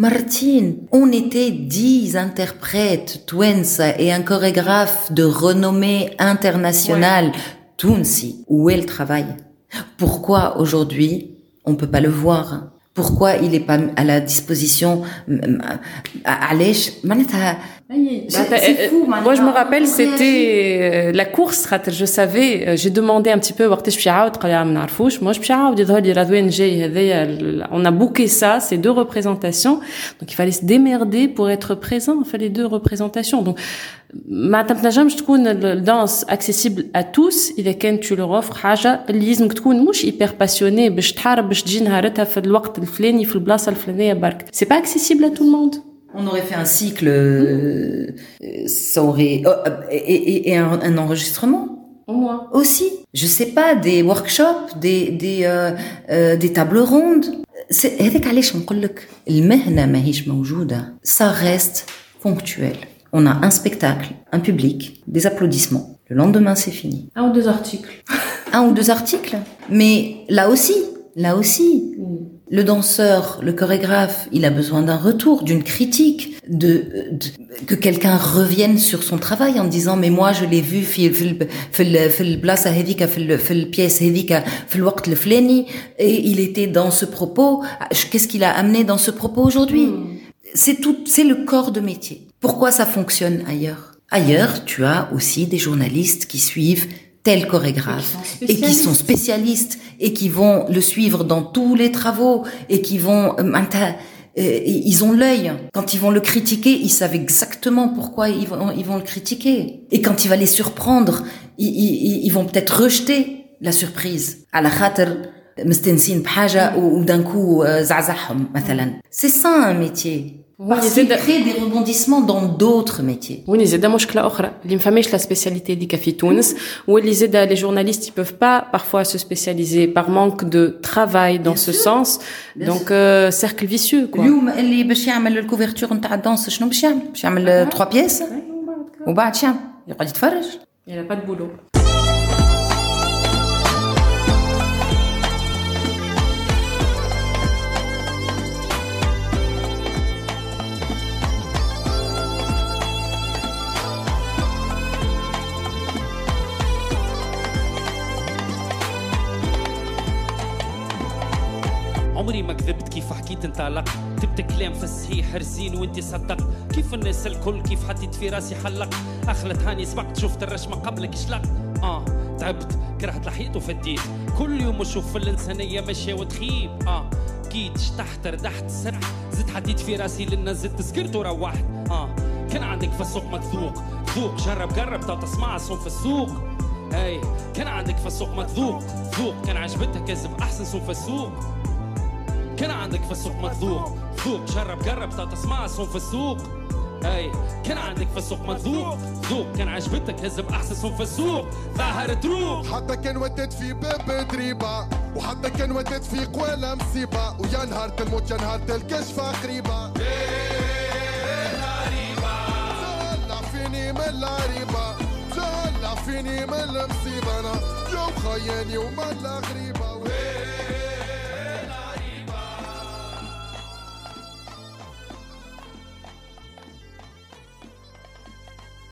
Martine, on était dix interprètes Twins et un chorégraphe de renommée internationale. Tunsi. Où est le travail? Pourquoi aujourd'hui on peut pas le voir? Pourquoi il est pas à la disposition à c'est fou moi je me rappelle c'était la course je savais j'ai demandé un petit peu وقتاش باش يعاود قال لي ما نعرفوش moi باش يعاود يظهر لي رضوان جاي هذايا on a booké ça ces deux représentations donc il fallait se démerder pour être présent il fallait deux représentations donc ما تنجمش تكون الدانس accessible à tous اذا كان tu leur offres حاجه اللي لازمك تكون مش hyper passionné باش تحارب باش تجي نهارتها في الوقت الفلاني في البلاصه الفلانيه برك c'est pas accessible à tout le monde on aurait fait un cycle, euh, ça aurait oh, et, et, et un, un, enregistrement. Au moins. Aussi, je sais pas, des workshops, des des euh, euh, des tables rondes. هذاك علاش نقول لك المهنة ماهيش موجودة. Ça reste ponctuel. On a un spectacle, un public, des applaudissements. Le lendemain, c'est fini. Un ou deux articles. un ou deux articles. Mais là aussi, là aussi, Le danseur, le chorégraphe, il a besoin d'un retour, d'une critique, de, de que quelqu'un revienne sur son travail en disant mais moi je l'ai vu et il était dans ce propos. Qu'est-ce qu'il a amené dans ce propos aujourd'hui? Hmm. C'est tout, c'est le corps de métier. Pourquoi ça fonctionne ailleurs? Ailleurs, tu as aussi des journalistes qui suivent tel chorégraphe et qui sont spécialistes et qui vont le suivre dans tous les travaux et qui vont euh, euh, ils ont l'œil. Quand ils vont le critiquer, ils savent exactement pourquoi ils vont, ils vont le critiquer. Et quand il va les surprendre, ils, ils, ils vont peut-être rejeter la surprise. À la c'est ça un métier parce qu'il crée des rebondissements dans d'autres métiers. Oui, زاد مشكلة أخرى اللي ما فماش la spécialité ديك في تونس واللي زاد les journalistes ils peuvent pas parfois se spécialiser par manque de travail dans ce sens. Donc euh, cercle vicieux quoi. اليوم اللي باش يعمل الكوفرتور نتاع الدانس شنو باش يعمل؟ باش يعمل 3 بياس وبعد شنو يقعد يتفرج. Il a pas de boulot. انطلق كتبت كلام في الصحيح رزين وانت صدق. كيف الناس الكل كيف حطيت في راسي حلق. أخلت هاني سبقت شفت الرشمة قبلك شلق. آه تعبت كرهت لحيت وفديت كل يوم نشوف الإنسانية ماشية وتخيب. آه كيت شطحت ردحت سرح زدت حطيت في راسي لنا زدت سكرت وروحت. آه كان عندك في السوق متذوق ذوق جرب جرب تو تسمع صوم في السوق. هاي كان عندك في السوق متذوق ذوق كان عجبتك كذب أحسن صوم في السوق. كان عندك في السوق مذوق ذوق جرب جرب تسمع صوم في السوق. أي كان عندك في السوق مذوق ذوق كان عجبتك هز باحسن صوم في السوق. ظاهر تروق حتى كان ودت في باب دريبة وحتى كان ودت في قوالة مصيبة. ويا نهار الموت يا نهار الكشفة قريبة فيني من العريبة تهلع فيني من المصيبة. أنا يوم خياني وما غريبة.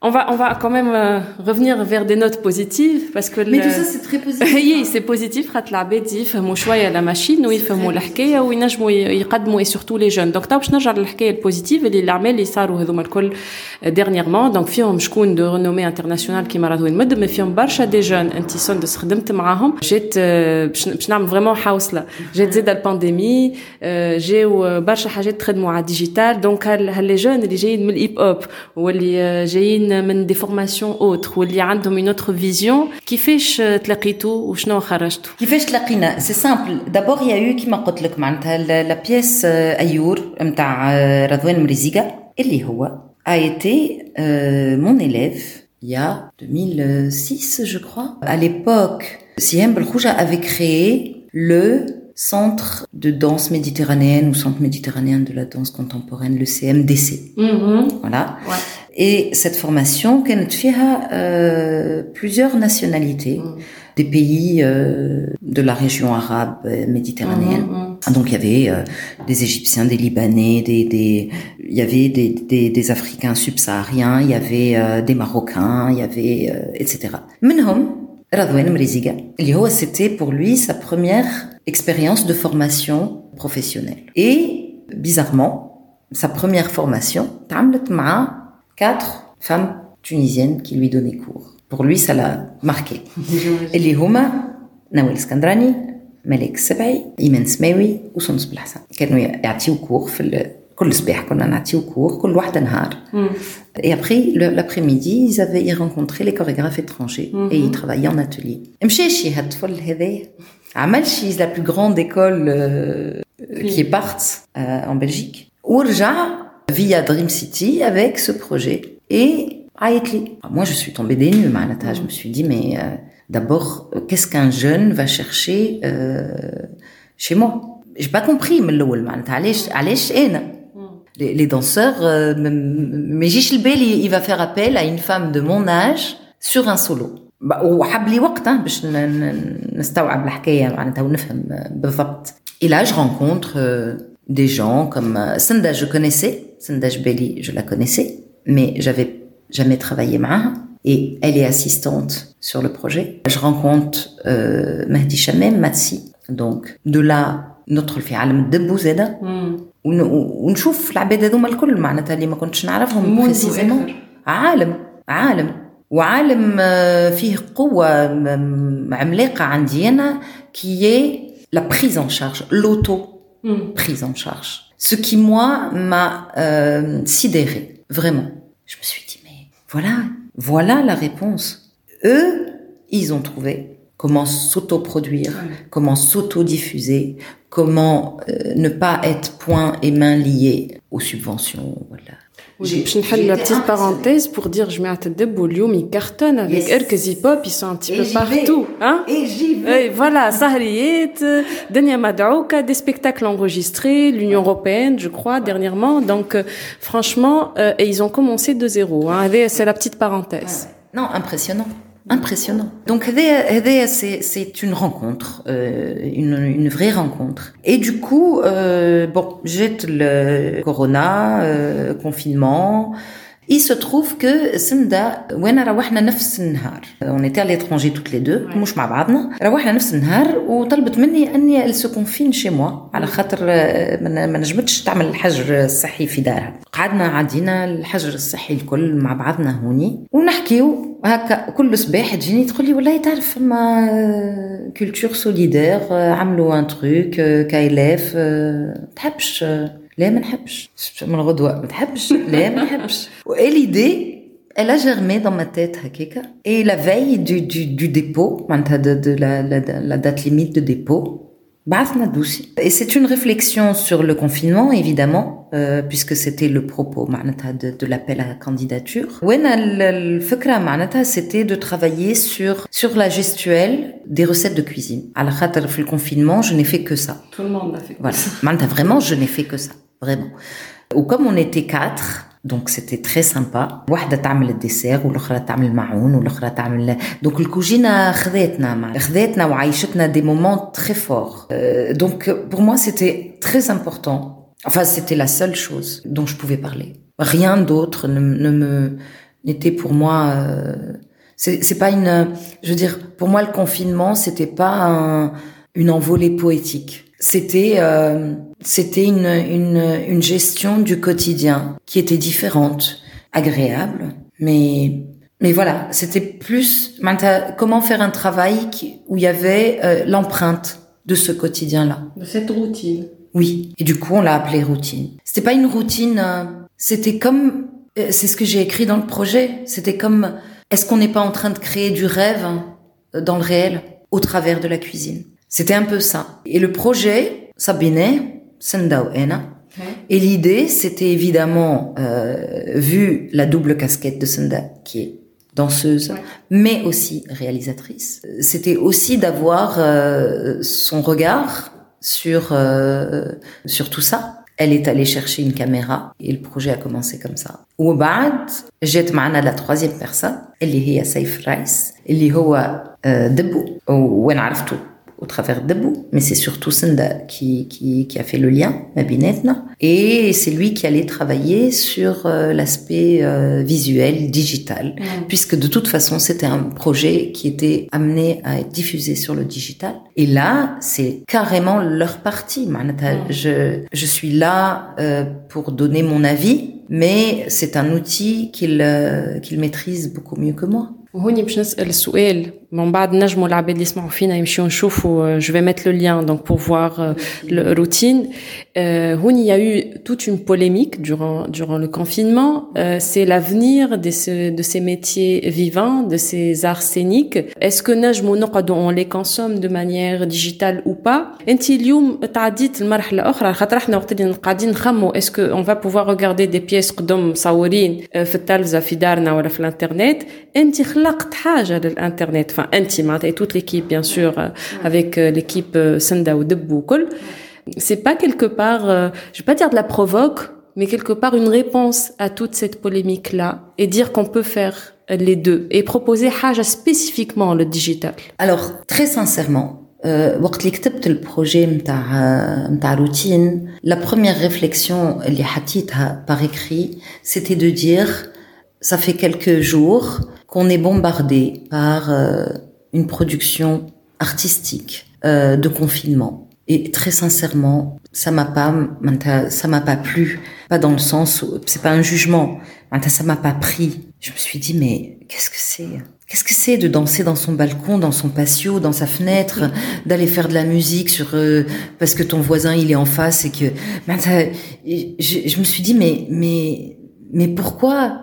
On va, on va quand même euh, revenir vers des notes positives parce que. Mais le... tout ça, c'est très positif. oui, hein. c'est positif. Ratlabed, il mon choix à la machine, ou il fait mon l'hkaye, ou il nage mon et surtout les jeunes. Donc, t'as pas le l'hkaye positive et les l'armée, les sarou, et euh, dernièrement. Donc, fiom, je de renommée internationale qui m'a radoué mais fiom, barcha des jeunes, un petit son de se redemte marahom. J'ai, euh, je vraiment house là. J'ai dit dans la pandémie, euh, j'ai ou barcha hajet très de moi digital. Donc, les jeunes, les j'ai de hip hop, ou les j'ai من دي فورماسيون اوتر واللي عندهم اون اوتر فيزيون كيفاش تلاقيتوا وشنو خرجتوا كيفاش تلاقينا سي سامبل دابور يا يو كيما قلت لك معناتها لا بيس ايور نتاع رضوان مريزيكا اللي هو a été euh, mon élève il y a 2006 je crois à l'époque Siem Belkhouja avait créé le centre de danse méditerranéenne ou centre méditerranéen de la danse contemporaine, le CMDC. Mm-hmm. Voilà. Ouais. Et cette formation, كانت فيها euh, plusieurs nationalités, mm. des pays euh, de la région arabe euh, méditerranéenne. Mm, mm, Donc il y avait euh, des Égyptiens, des Libanais, des, des il y avait des, des, des Africains subsahariens, il y avait euh, des Marocains, il y avait euh, etc. منهم Radouane Mriziga. C'était pour lui sa première expérience de formation professionnelle. Et bizarrement, sa première formation, تعملت مع quatre femmes tunisiennes qui lui donnaient cours. Pour lui, ça l'a marqué. اللي هما نوال سكندراني ملك السبعي ايمان سماوي وسندس بالحسن كانوا يعطيو كور في كل صباح كنا نعطيو كور كل واحدة نهار et après l'après-midi ils avaient rencontré les chorégraphes étrangers mm -hmm. et ils travaillaient en atelier مشى شي هالطفل هذايا عمل شي la plus grande école euh, qui est Barthes euh, en Belgique ورجع via Dream City avec ce projet et à Italy. Moi, je suis tombée des nues, Malata. Je me suis dit, mais euh, d'abord, euh, qu'est-ce qu'un jeune va chercher euh, chez moi? J'ai pas compris, mais mm. les, les danseurs, euh, mais Gilles Bell, il va faire appel à une femme de mon âge sur un solo. Et là, je rencontre euh, des gens comme euh, Sanda, je connaissais, Sanda Jbeli, je la connaissais, mais j'avais jamais travaillé معها. Et elle est assistante sur le projet. Je rencontre euh, Mahdi Chamem, Matsi. Donc, de là, ندخل في عالم الدب وزاده ون- ونشوف العباد هذوما الكل معناتها اللي ما كنتش نعرفهم منذ بريسيزيمون آخر. عالم عالم وعالم آه، فيه قوة م- عملاقة عندي أنا qui est la prise en charge, l'auto prise en charge. ce qui moi m'a euh, sidéré, vraiment. Je me suis dit mais voilà, voilà la réponse. Eux, ils ont trouvé comment s'autoproduire, comment s'autodiffuser, comment euh, ne pas être point et main liés aux subventions. Voilà. Je fais la petite parenthèse pour dire je mets à Tadeb ou ils cartonnent avec Erkez Hip Hop, ils sont un petit peu partout. Hein et j'y vais. voilà, Sahriet, Dania Madouka, des spectacles enregistrés, l'Union Européenne, je crois, dernièrement. Donc, euh, franchement, euh, et ils ont commencé de zéro. Hein. C'est la petite parenthèse. Non, impressionnant impressionnant. Donc Hedea, c'est une rencontre, euh, une, une, vraie rencontre. Et du coup, euh, bon, jette le corona, euh, confinement. Il se trouve que سندا وين روحنا نفس النهار on était à l'étranger toutes les deux مش مع بعضنا روحنا نفس النهار وطلبت مني اني elle se confine chez moi على خاطر ما نجمتش تعمل الحجر الصحي في دارها قعدنا عدينا الحجر الصحي الكل مع بعضنا هوني ونحكيو هكا كل صباح تجيني تقول لي والله تعرف فما كولتور سوليدير عملوا ان تروك كايلاف تحبش لا ما نحبش من الغدوه ما تحبش لا ما نحبش et l'idée elle a germé dans ma tête هكاكا et la veille du du du dépôt معناتها de, de la, la la date limite de dépôt بعثنا دوسي et c'est une réflexion sur le confinement évidemment euh, puisque c'était le propos معناتها de, de l'appel à candidature وانا ال- الفكره معناتها c'était de travailler sur sur la gestuelle des recettes de cuisine على خاطر في الconfinement je n'ai fait que ça tout le monde a fait voilà. Manta, vraiment, je n'ai fait que ça. Vraiment. Ou comme on était quatre, donc c'était très sympa. واحدة تعمل الديسير والأخرى تعمل المعون والأخرى تعمل donc الكوجينة خذتنا مع خذتنا وعيشتنا des moments très forts. Euh, donc pour moi c'était très important. Enfin c'était la seule chose dont je pouvais parler. Rien d'autre ne, ne me n'était pour moi euh, c'est c'est pas une je veux dire pour moi le confinement c'était pas un, une envolée poétique. C'était euh, c'était une, une une gestion du quotidien qui était différente, agréable, mais mais voilà, c'était plus comment faire un travail qui, où il y avait euh, l'empreinte de ce quotidien-là? de cette routine Oui. Et du coup, on l'a appelé routine. C'était pas une routine, euh, c'était comme, euh, c'est ce que j'ai écrit dans le projet. C'était comme, est-ce qu'on n'est pas en train de créer du rêve hein, dans le réel au travers de la cuisine? C'était un peu ça. Et le projet, Sabine, Senda Ena. Et l'idée, c'était évidemment, euh, vu la double casquette de Senda, qui est danseuse, mais aussi réalisatrice, euh, c'était aussi d'avoir euh, son regard sur euh, sur tout ça. Elle est allée chercher une caméra et le projet a commencé comme ça. وبعد جت معنا la troisième personne اللي هي سيف رايس اللي هو آه، دبو وين عرفته au travers de d'Abou, mais c'est surtout Senda qui, qui, qui, a fait le lien, Mabinetna. Et c'est lui qui allait travailler sur euh, l'aspect euh, visuel, digital, puisque de toute façon, c'était un projet qui était amené à être diffusé sur le digital. Et là, c'est carrément leur partie. Je, je suis là euh, pour donner mon avis, mais c'est un outil qu'ils euh, qu'ils maîtrisent beaucoup mieux que moi. وهوني باش نسال السؤال من بعد نجموا العباد اللي يسمعوا فينا يمشيو نشوفوا جو vais mettre le lien donc pour voir euh, le routine euh, هوني il y a eu toute une polémique durant durant le confinement euh, c'est l'avenir de ce de ces métiers vivants de ces arts scéniques est-ce que نجموا نقعدوا on les consomme de manière digitale ou pas انت اليوم تعديت المرحله اخرى خاطر احنا وقت اللي قاعدين نخموا est-ce que on va pouvoir regarder des pièces قدام مصورين آه، في التلفزه في دارنا ولا في الانترنت انت خلقت حاجه للانترنت enfin انت معناتها toute l'équipe bien sûr euh, avec euh, l'équipe euh, سندا ودب وكل c'est pas quelque part euh, je vais pas dire de la provoque mais quelque part une réponse à toute cette polémique là et dire qu'on peut faire les deux et proposer حاجه spécifiquement le digital Alors, très sincèrement, وقت اللي كتبت البروجي نتاع نتاع روتين la première réflexion اللي حطيتها par écrit c'était de dire ça fait quelques jours qu'on est bombardé par euh, une production artistique euh, de confinement. Et très sincèrement ça m'a pas ça m'a pas plu. Pas dans le sens c'est pas un jugement. Ça m'a pas pris. Je me suis dit mais qu'est-ce que c'est? Qu'est-ce que c'est de danser dans son balcon, dans son patio, dans sa fenêtre, d'aller faire de la musique sur euh, parce que ton voisin il est en face et que ben, je, je, me suis dit mais mais mais pourquoi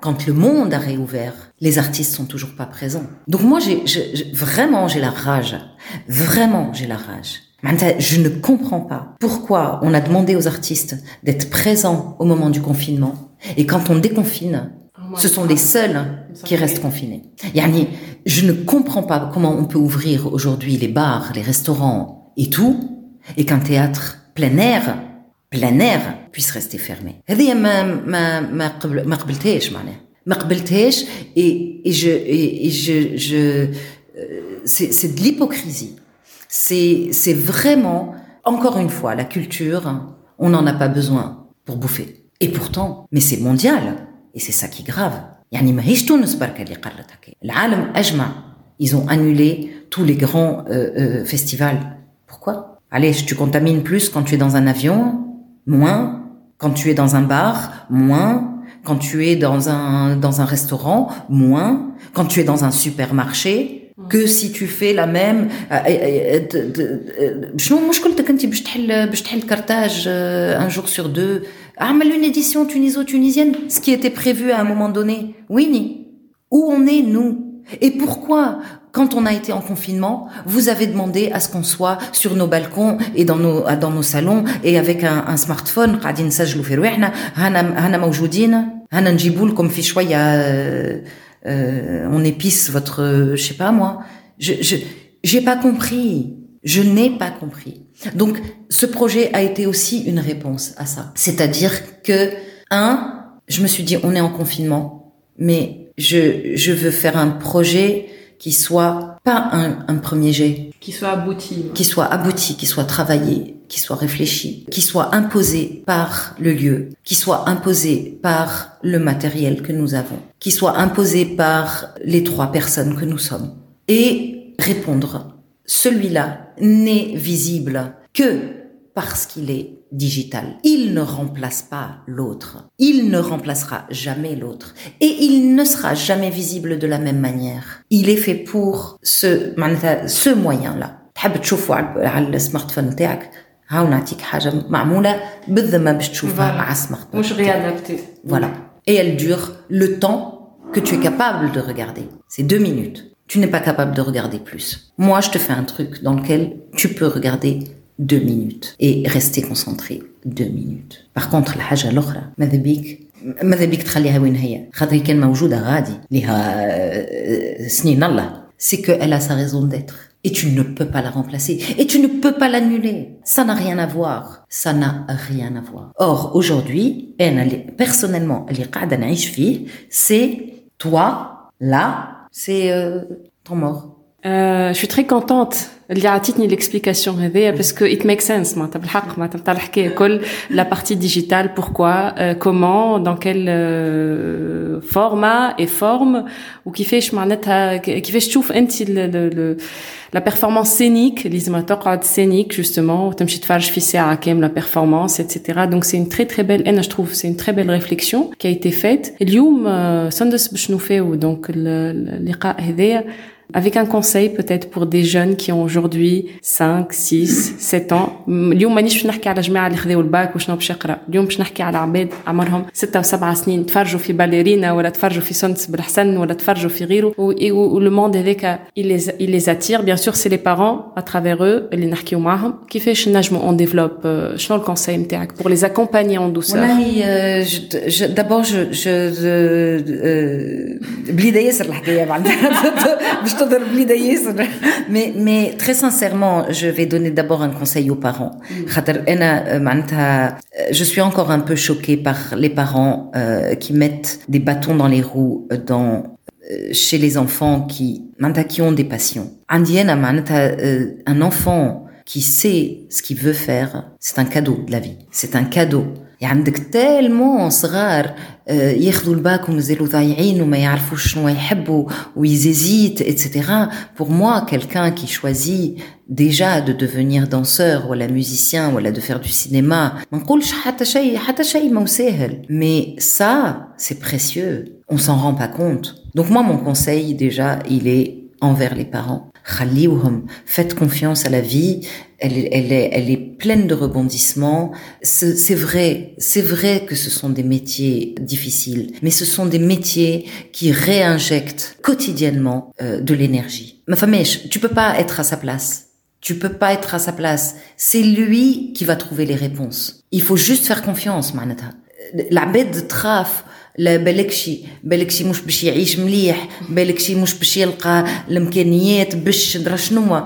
quand le monde a réouvert les artistes sont toujours pas présents. Donc moi j'ai vraiment j'ai la rage. Vraiment j'ai la rage. Je ne comprends pas pourquoi on a demandé aux artistes d'être présents au moment du confinement. Et quand on déconfine, ce sont les seuls qui restent confinés. Yani, je ne comprends pas comment on peut ouvrir aujourd'hui les bars, les restaurants et tout, et qu'un théâtre plein air, plein air, puisse rester fermé. et je et je je c'est de l'hypocrisie c'est, c'est vraiment, encore une fois, la culture, on n'en a pas besoin pour bouffer. Et pourtant, mais c'est mondial. Et c'est ça qui est grave. ils ont annulé tous les grands euh, euh, festivals. Pourquoi? Allez, tu contamines plus quand tu es dans un avion, moins quand tu es dans un bar, moins quand tu es dans un dans un restaurant, moins quand tu es dans un supermarché, que si tu fais la même شنو مشكلتك انت باش تحل باش تحل كارتاج un jour sur deux اعمل une édition tuniso-tunisienne ce qui était prévu à un moment donné oui où on est nous Et pourquoi, quand on a été en confinement, vous avez demandé à ce qu'on soit sur nos balcons et dans nos, dans nos salons et avec un, un smartphone, comme euh, euh, on épice votre, je sais pas moi. Je, je, j'ai pas compris. Je n'ai pas compris. Donc, ce projet a été aussi une réponse à ça. C'est-à-dire que, un, je me suis dit, on est en confinement, mais je, je veux faire un projet qui soit pas un, un premier jet. Qui soit abouti. Qui soit abouti, qui soit travaillé, qui soit réfléchi, qui soit imposé par le lieu, qui soit imposé par le matériel que nous avons, qui soit imposé par les trois personnes que nous sommes. Et répondre, celui-là n'est visible que parce qu'il est digital. Il ne remplace pas l'autre. Il ne remplacera jamais l'autre. Et il ne sera jamais visible de la même manière. Il est fait pour ce, ce moyen-là. تحب تشوفه على السمارت تاعك هاو نعطيك حاجة معمولة بالذمة باش تشوفها على السمارت مش réadapté. Voilà. Et elle dure le temps que tu es capable de regarder. C'est deux minutes. Tu n'es pas capable de regarder plus. Moi, je te fais un truc dans lequel tu peux regarder deux minutes et rester concentré deux minutes par contre الحاجة الأخرى ماذا بيك ماذا بيك تخليها وين هي خاطر كان موجودة غادي لها سنين الله c'est qu'elle a sa raison d'être et tu ne peux pas la remplacer et tu ne peux pas l'annuler ça n'a rien à voir ça n'a rien à voir or aujourd'hui personnellement اللي قاعدة نعيش فيه c'est toi là c'est euh, ton mort euh, je suis très contente اللي عطيتني l'explication هذيا parce que it makes sense معناتها بالحق معناتها نتاع الحكايه كل la partie digitale pourquoi euh, comment dans quel euh, format et forme وكيفاش معناتها كيفاش تشوف انت la performance scénique اللي لازم تقعد scénique justement وتمشي تفرج في ساعه كامله performance etc donc c'est une très très belle انا je trouve c'est une très belle réflexion qui a été faite اليوم سندس باش نوفاو donc اللقاء هذايا avec un conseil peut-être pour des jeunes qui ont aujourd'hui 5 6 7 ans اليوم مانيش باش نحكي على جماعه اللي خذاو الباك وشنو باش يقرا اليوم باش نحكي على عباد عمرهم 6 و7 سنين تفرجوا في باليرينا ولا تفرجوا في سونس بالحسن ولا تفرجوا في غيره ولو موند هذاك il les il les attire bien sûr c'est les parents à travers eux اللي نحكيو معاهم كيفاش نجموا on développe شنو الكونساي نتاعك pour les accompagner en douceur والله d'abord je je بليده ياسر الحكايه معناتها mais, mais très sincèrement, je vais donner d'abord un conseil aux parents. Euh, euh, je suis encore un peu choquée par les parents euh, qui mettent des bâtons dans les roues chez les enfants qui, ont des passions. Un enfant qui sait ce qu'il veut faire, c'est un cadeau de la vie. C'est un cadeau. عندك تالمون صغار ياخذوا الباك ومازالوا ضايعين وما يعرفوش شنو يحبوا ويزيزيت etc pour moi quelqu'un qui choisit déjà de devenir danseur ou la musicien ou de faire du cinéma ما نقولش حتى شيء حتى شيء ما سهل mais ça c'est précieux on s'en rend pas compte donc moi mon conseil déjà il est envers les parents faites confiance à la vie elle est, elle est, elle est pleine de rebondissements. C'est vrai, c'est vrai que ce sont des métiers difficiles, mais ce sont des métiers qui réinjectent quotidiennement euh, de l'énergie. Ma femme, tu peux pas être à sa place. Tu peux pas être à sa place. C'est lui qui va trouver les réponses. Il faut juste faire confiance, manata. La bête de traf, لا بالك شي بالك شي مش باش يعيش مليح بالك شي مش باش يلقى الامكانيات باش درا شنو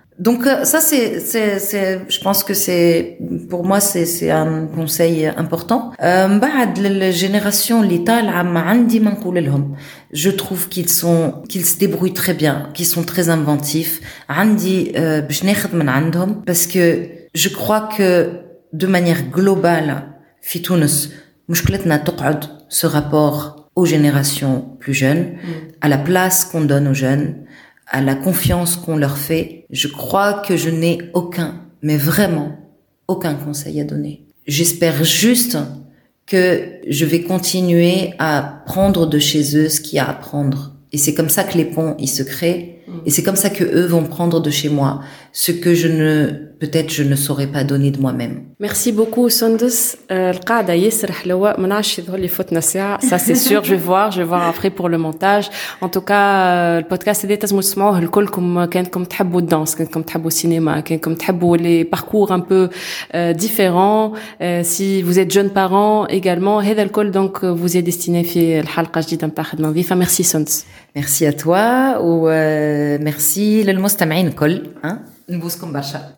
Donc euh, ça c'est c'est c'est je pense que c'est pour moi c'est c'est un conseil important. Euh, بعد la génération اللي طالعه ما عندي ما نقول لهم je trouve qu'ils sont qu'ils se débrouillent très bien, qu'ils sont très inventifs. عندي باش ناخذ من عندهم parce que je crois que de manière globale في تونس مشكلتنا تقعد ce rapport aux générations plus jeunes, à la place qu'on donne aux jeunes à la confiance qu'on leur fait, je crois que je n'ai aucun, mais vraiment aucun conseil à donner. J'espère juste que je vais continuer à prendre de chez eux ce qu'il y a à prendre. Et c'est comme ça que les ponts, ils se créent. Et c'est comme ça que eux vont prendre de chez moi ce que je ne peut-être je ne saurais pas donner de moi-même. Merci beaucoup Sundus. القاعدة ياسر حلوة ما نعرفش يظهر لي فوتنا ساعة ça c'est sûr je vais voir je vais voir après pour le montage en tout cas البودكاست هذا تسمعوا تسمعوه الكلكم كانكم تحبوا الدانس كانكم تحبوا السينما كانكم تحبوا les parcours un peu différents si vous êtes jeunes parents également هذا الكل donc vous est destiné في الحلقة جديدة نتاع خدمة نظيفة merci Sundus. Merci à toi و merci للمستمعين الكل نبوسكم برشا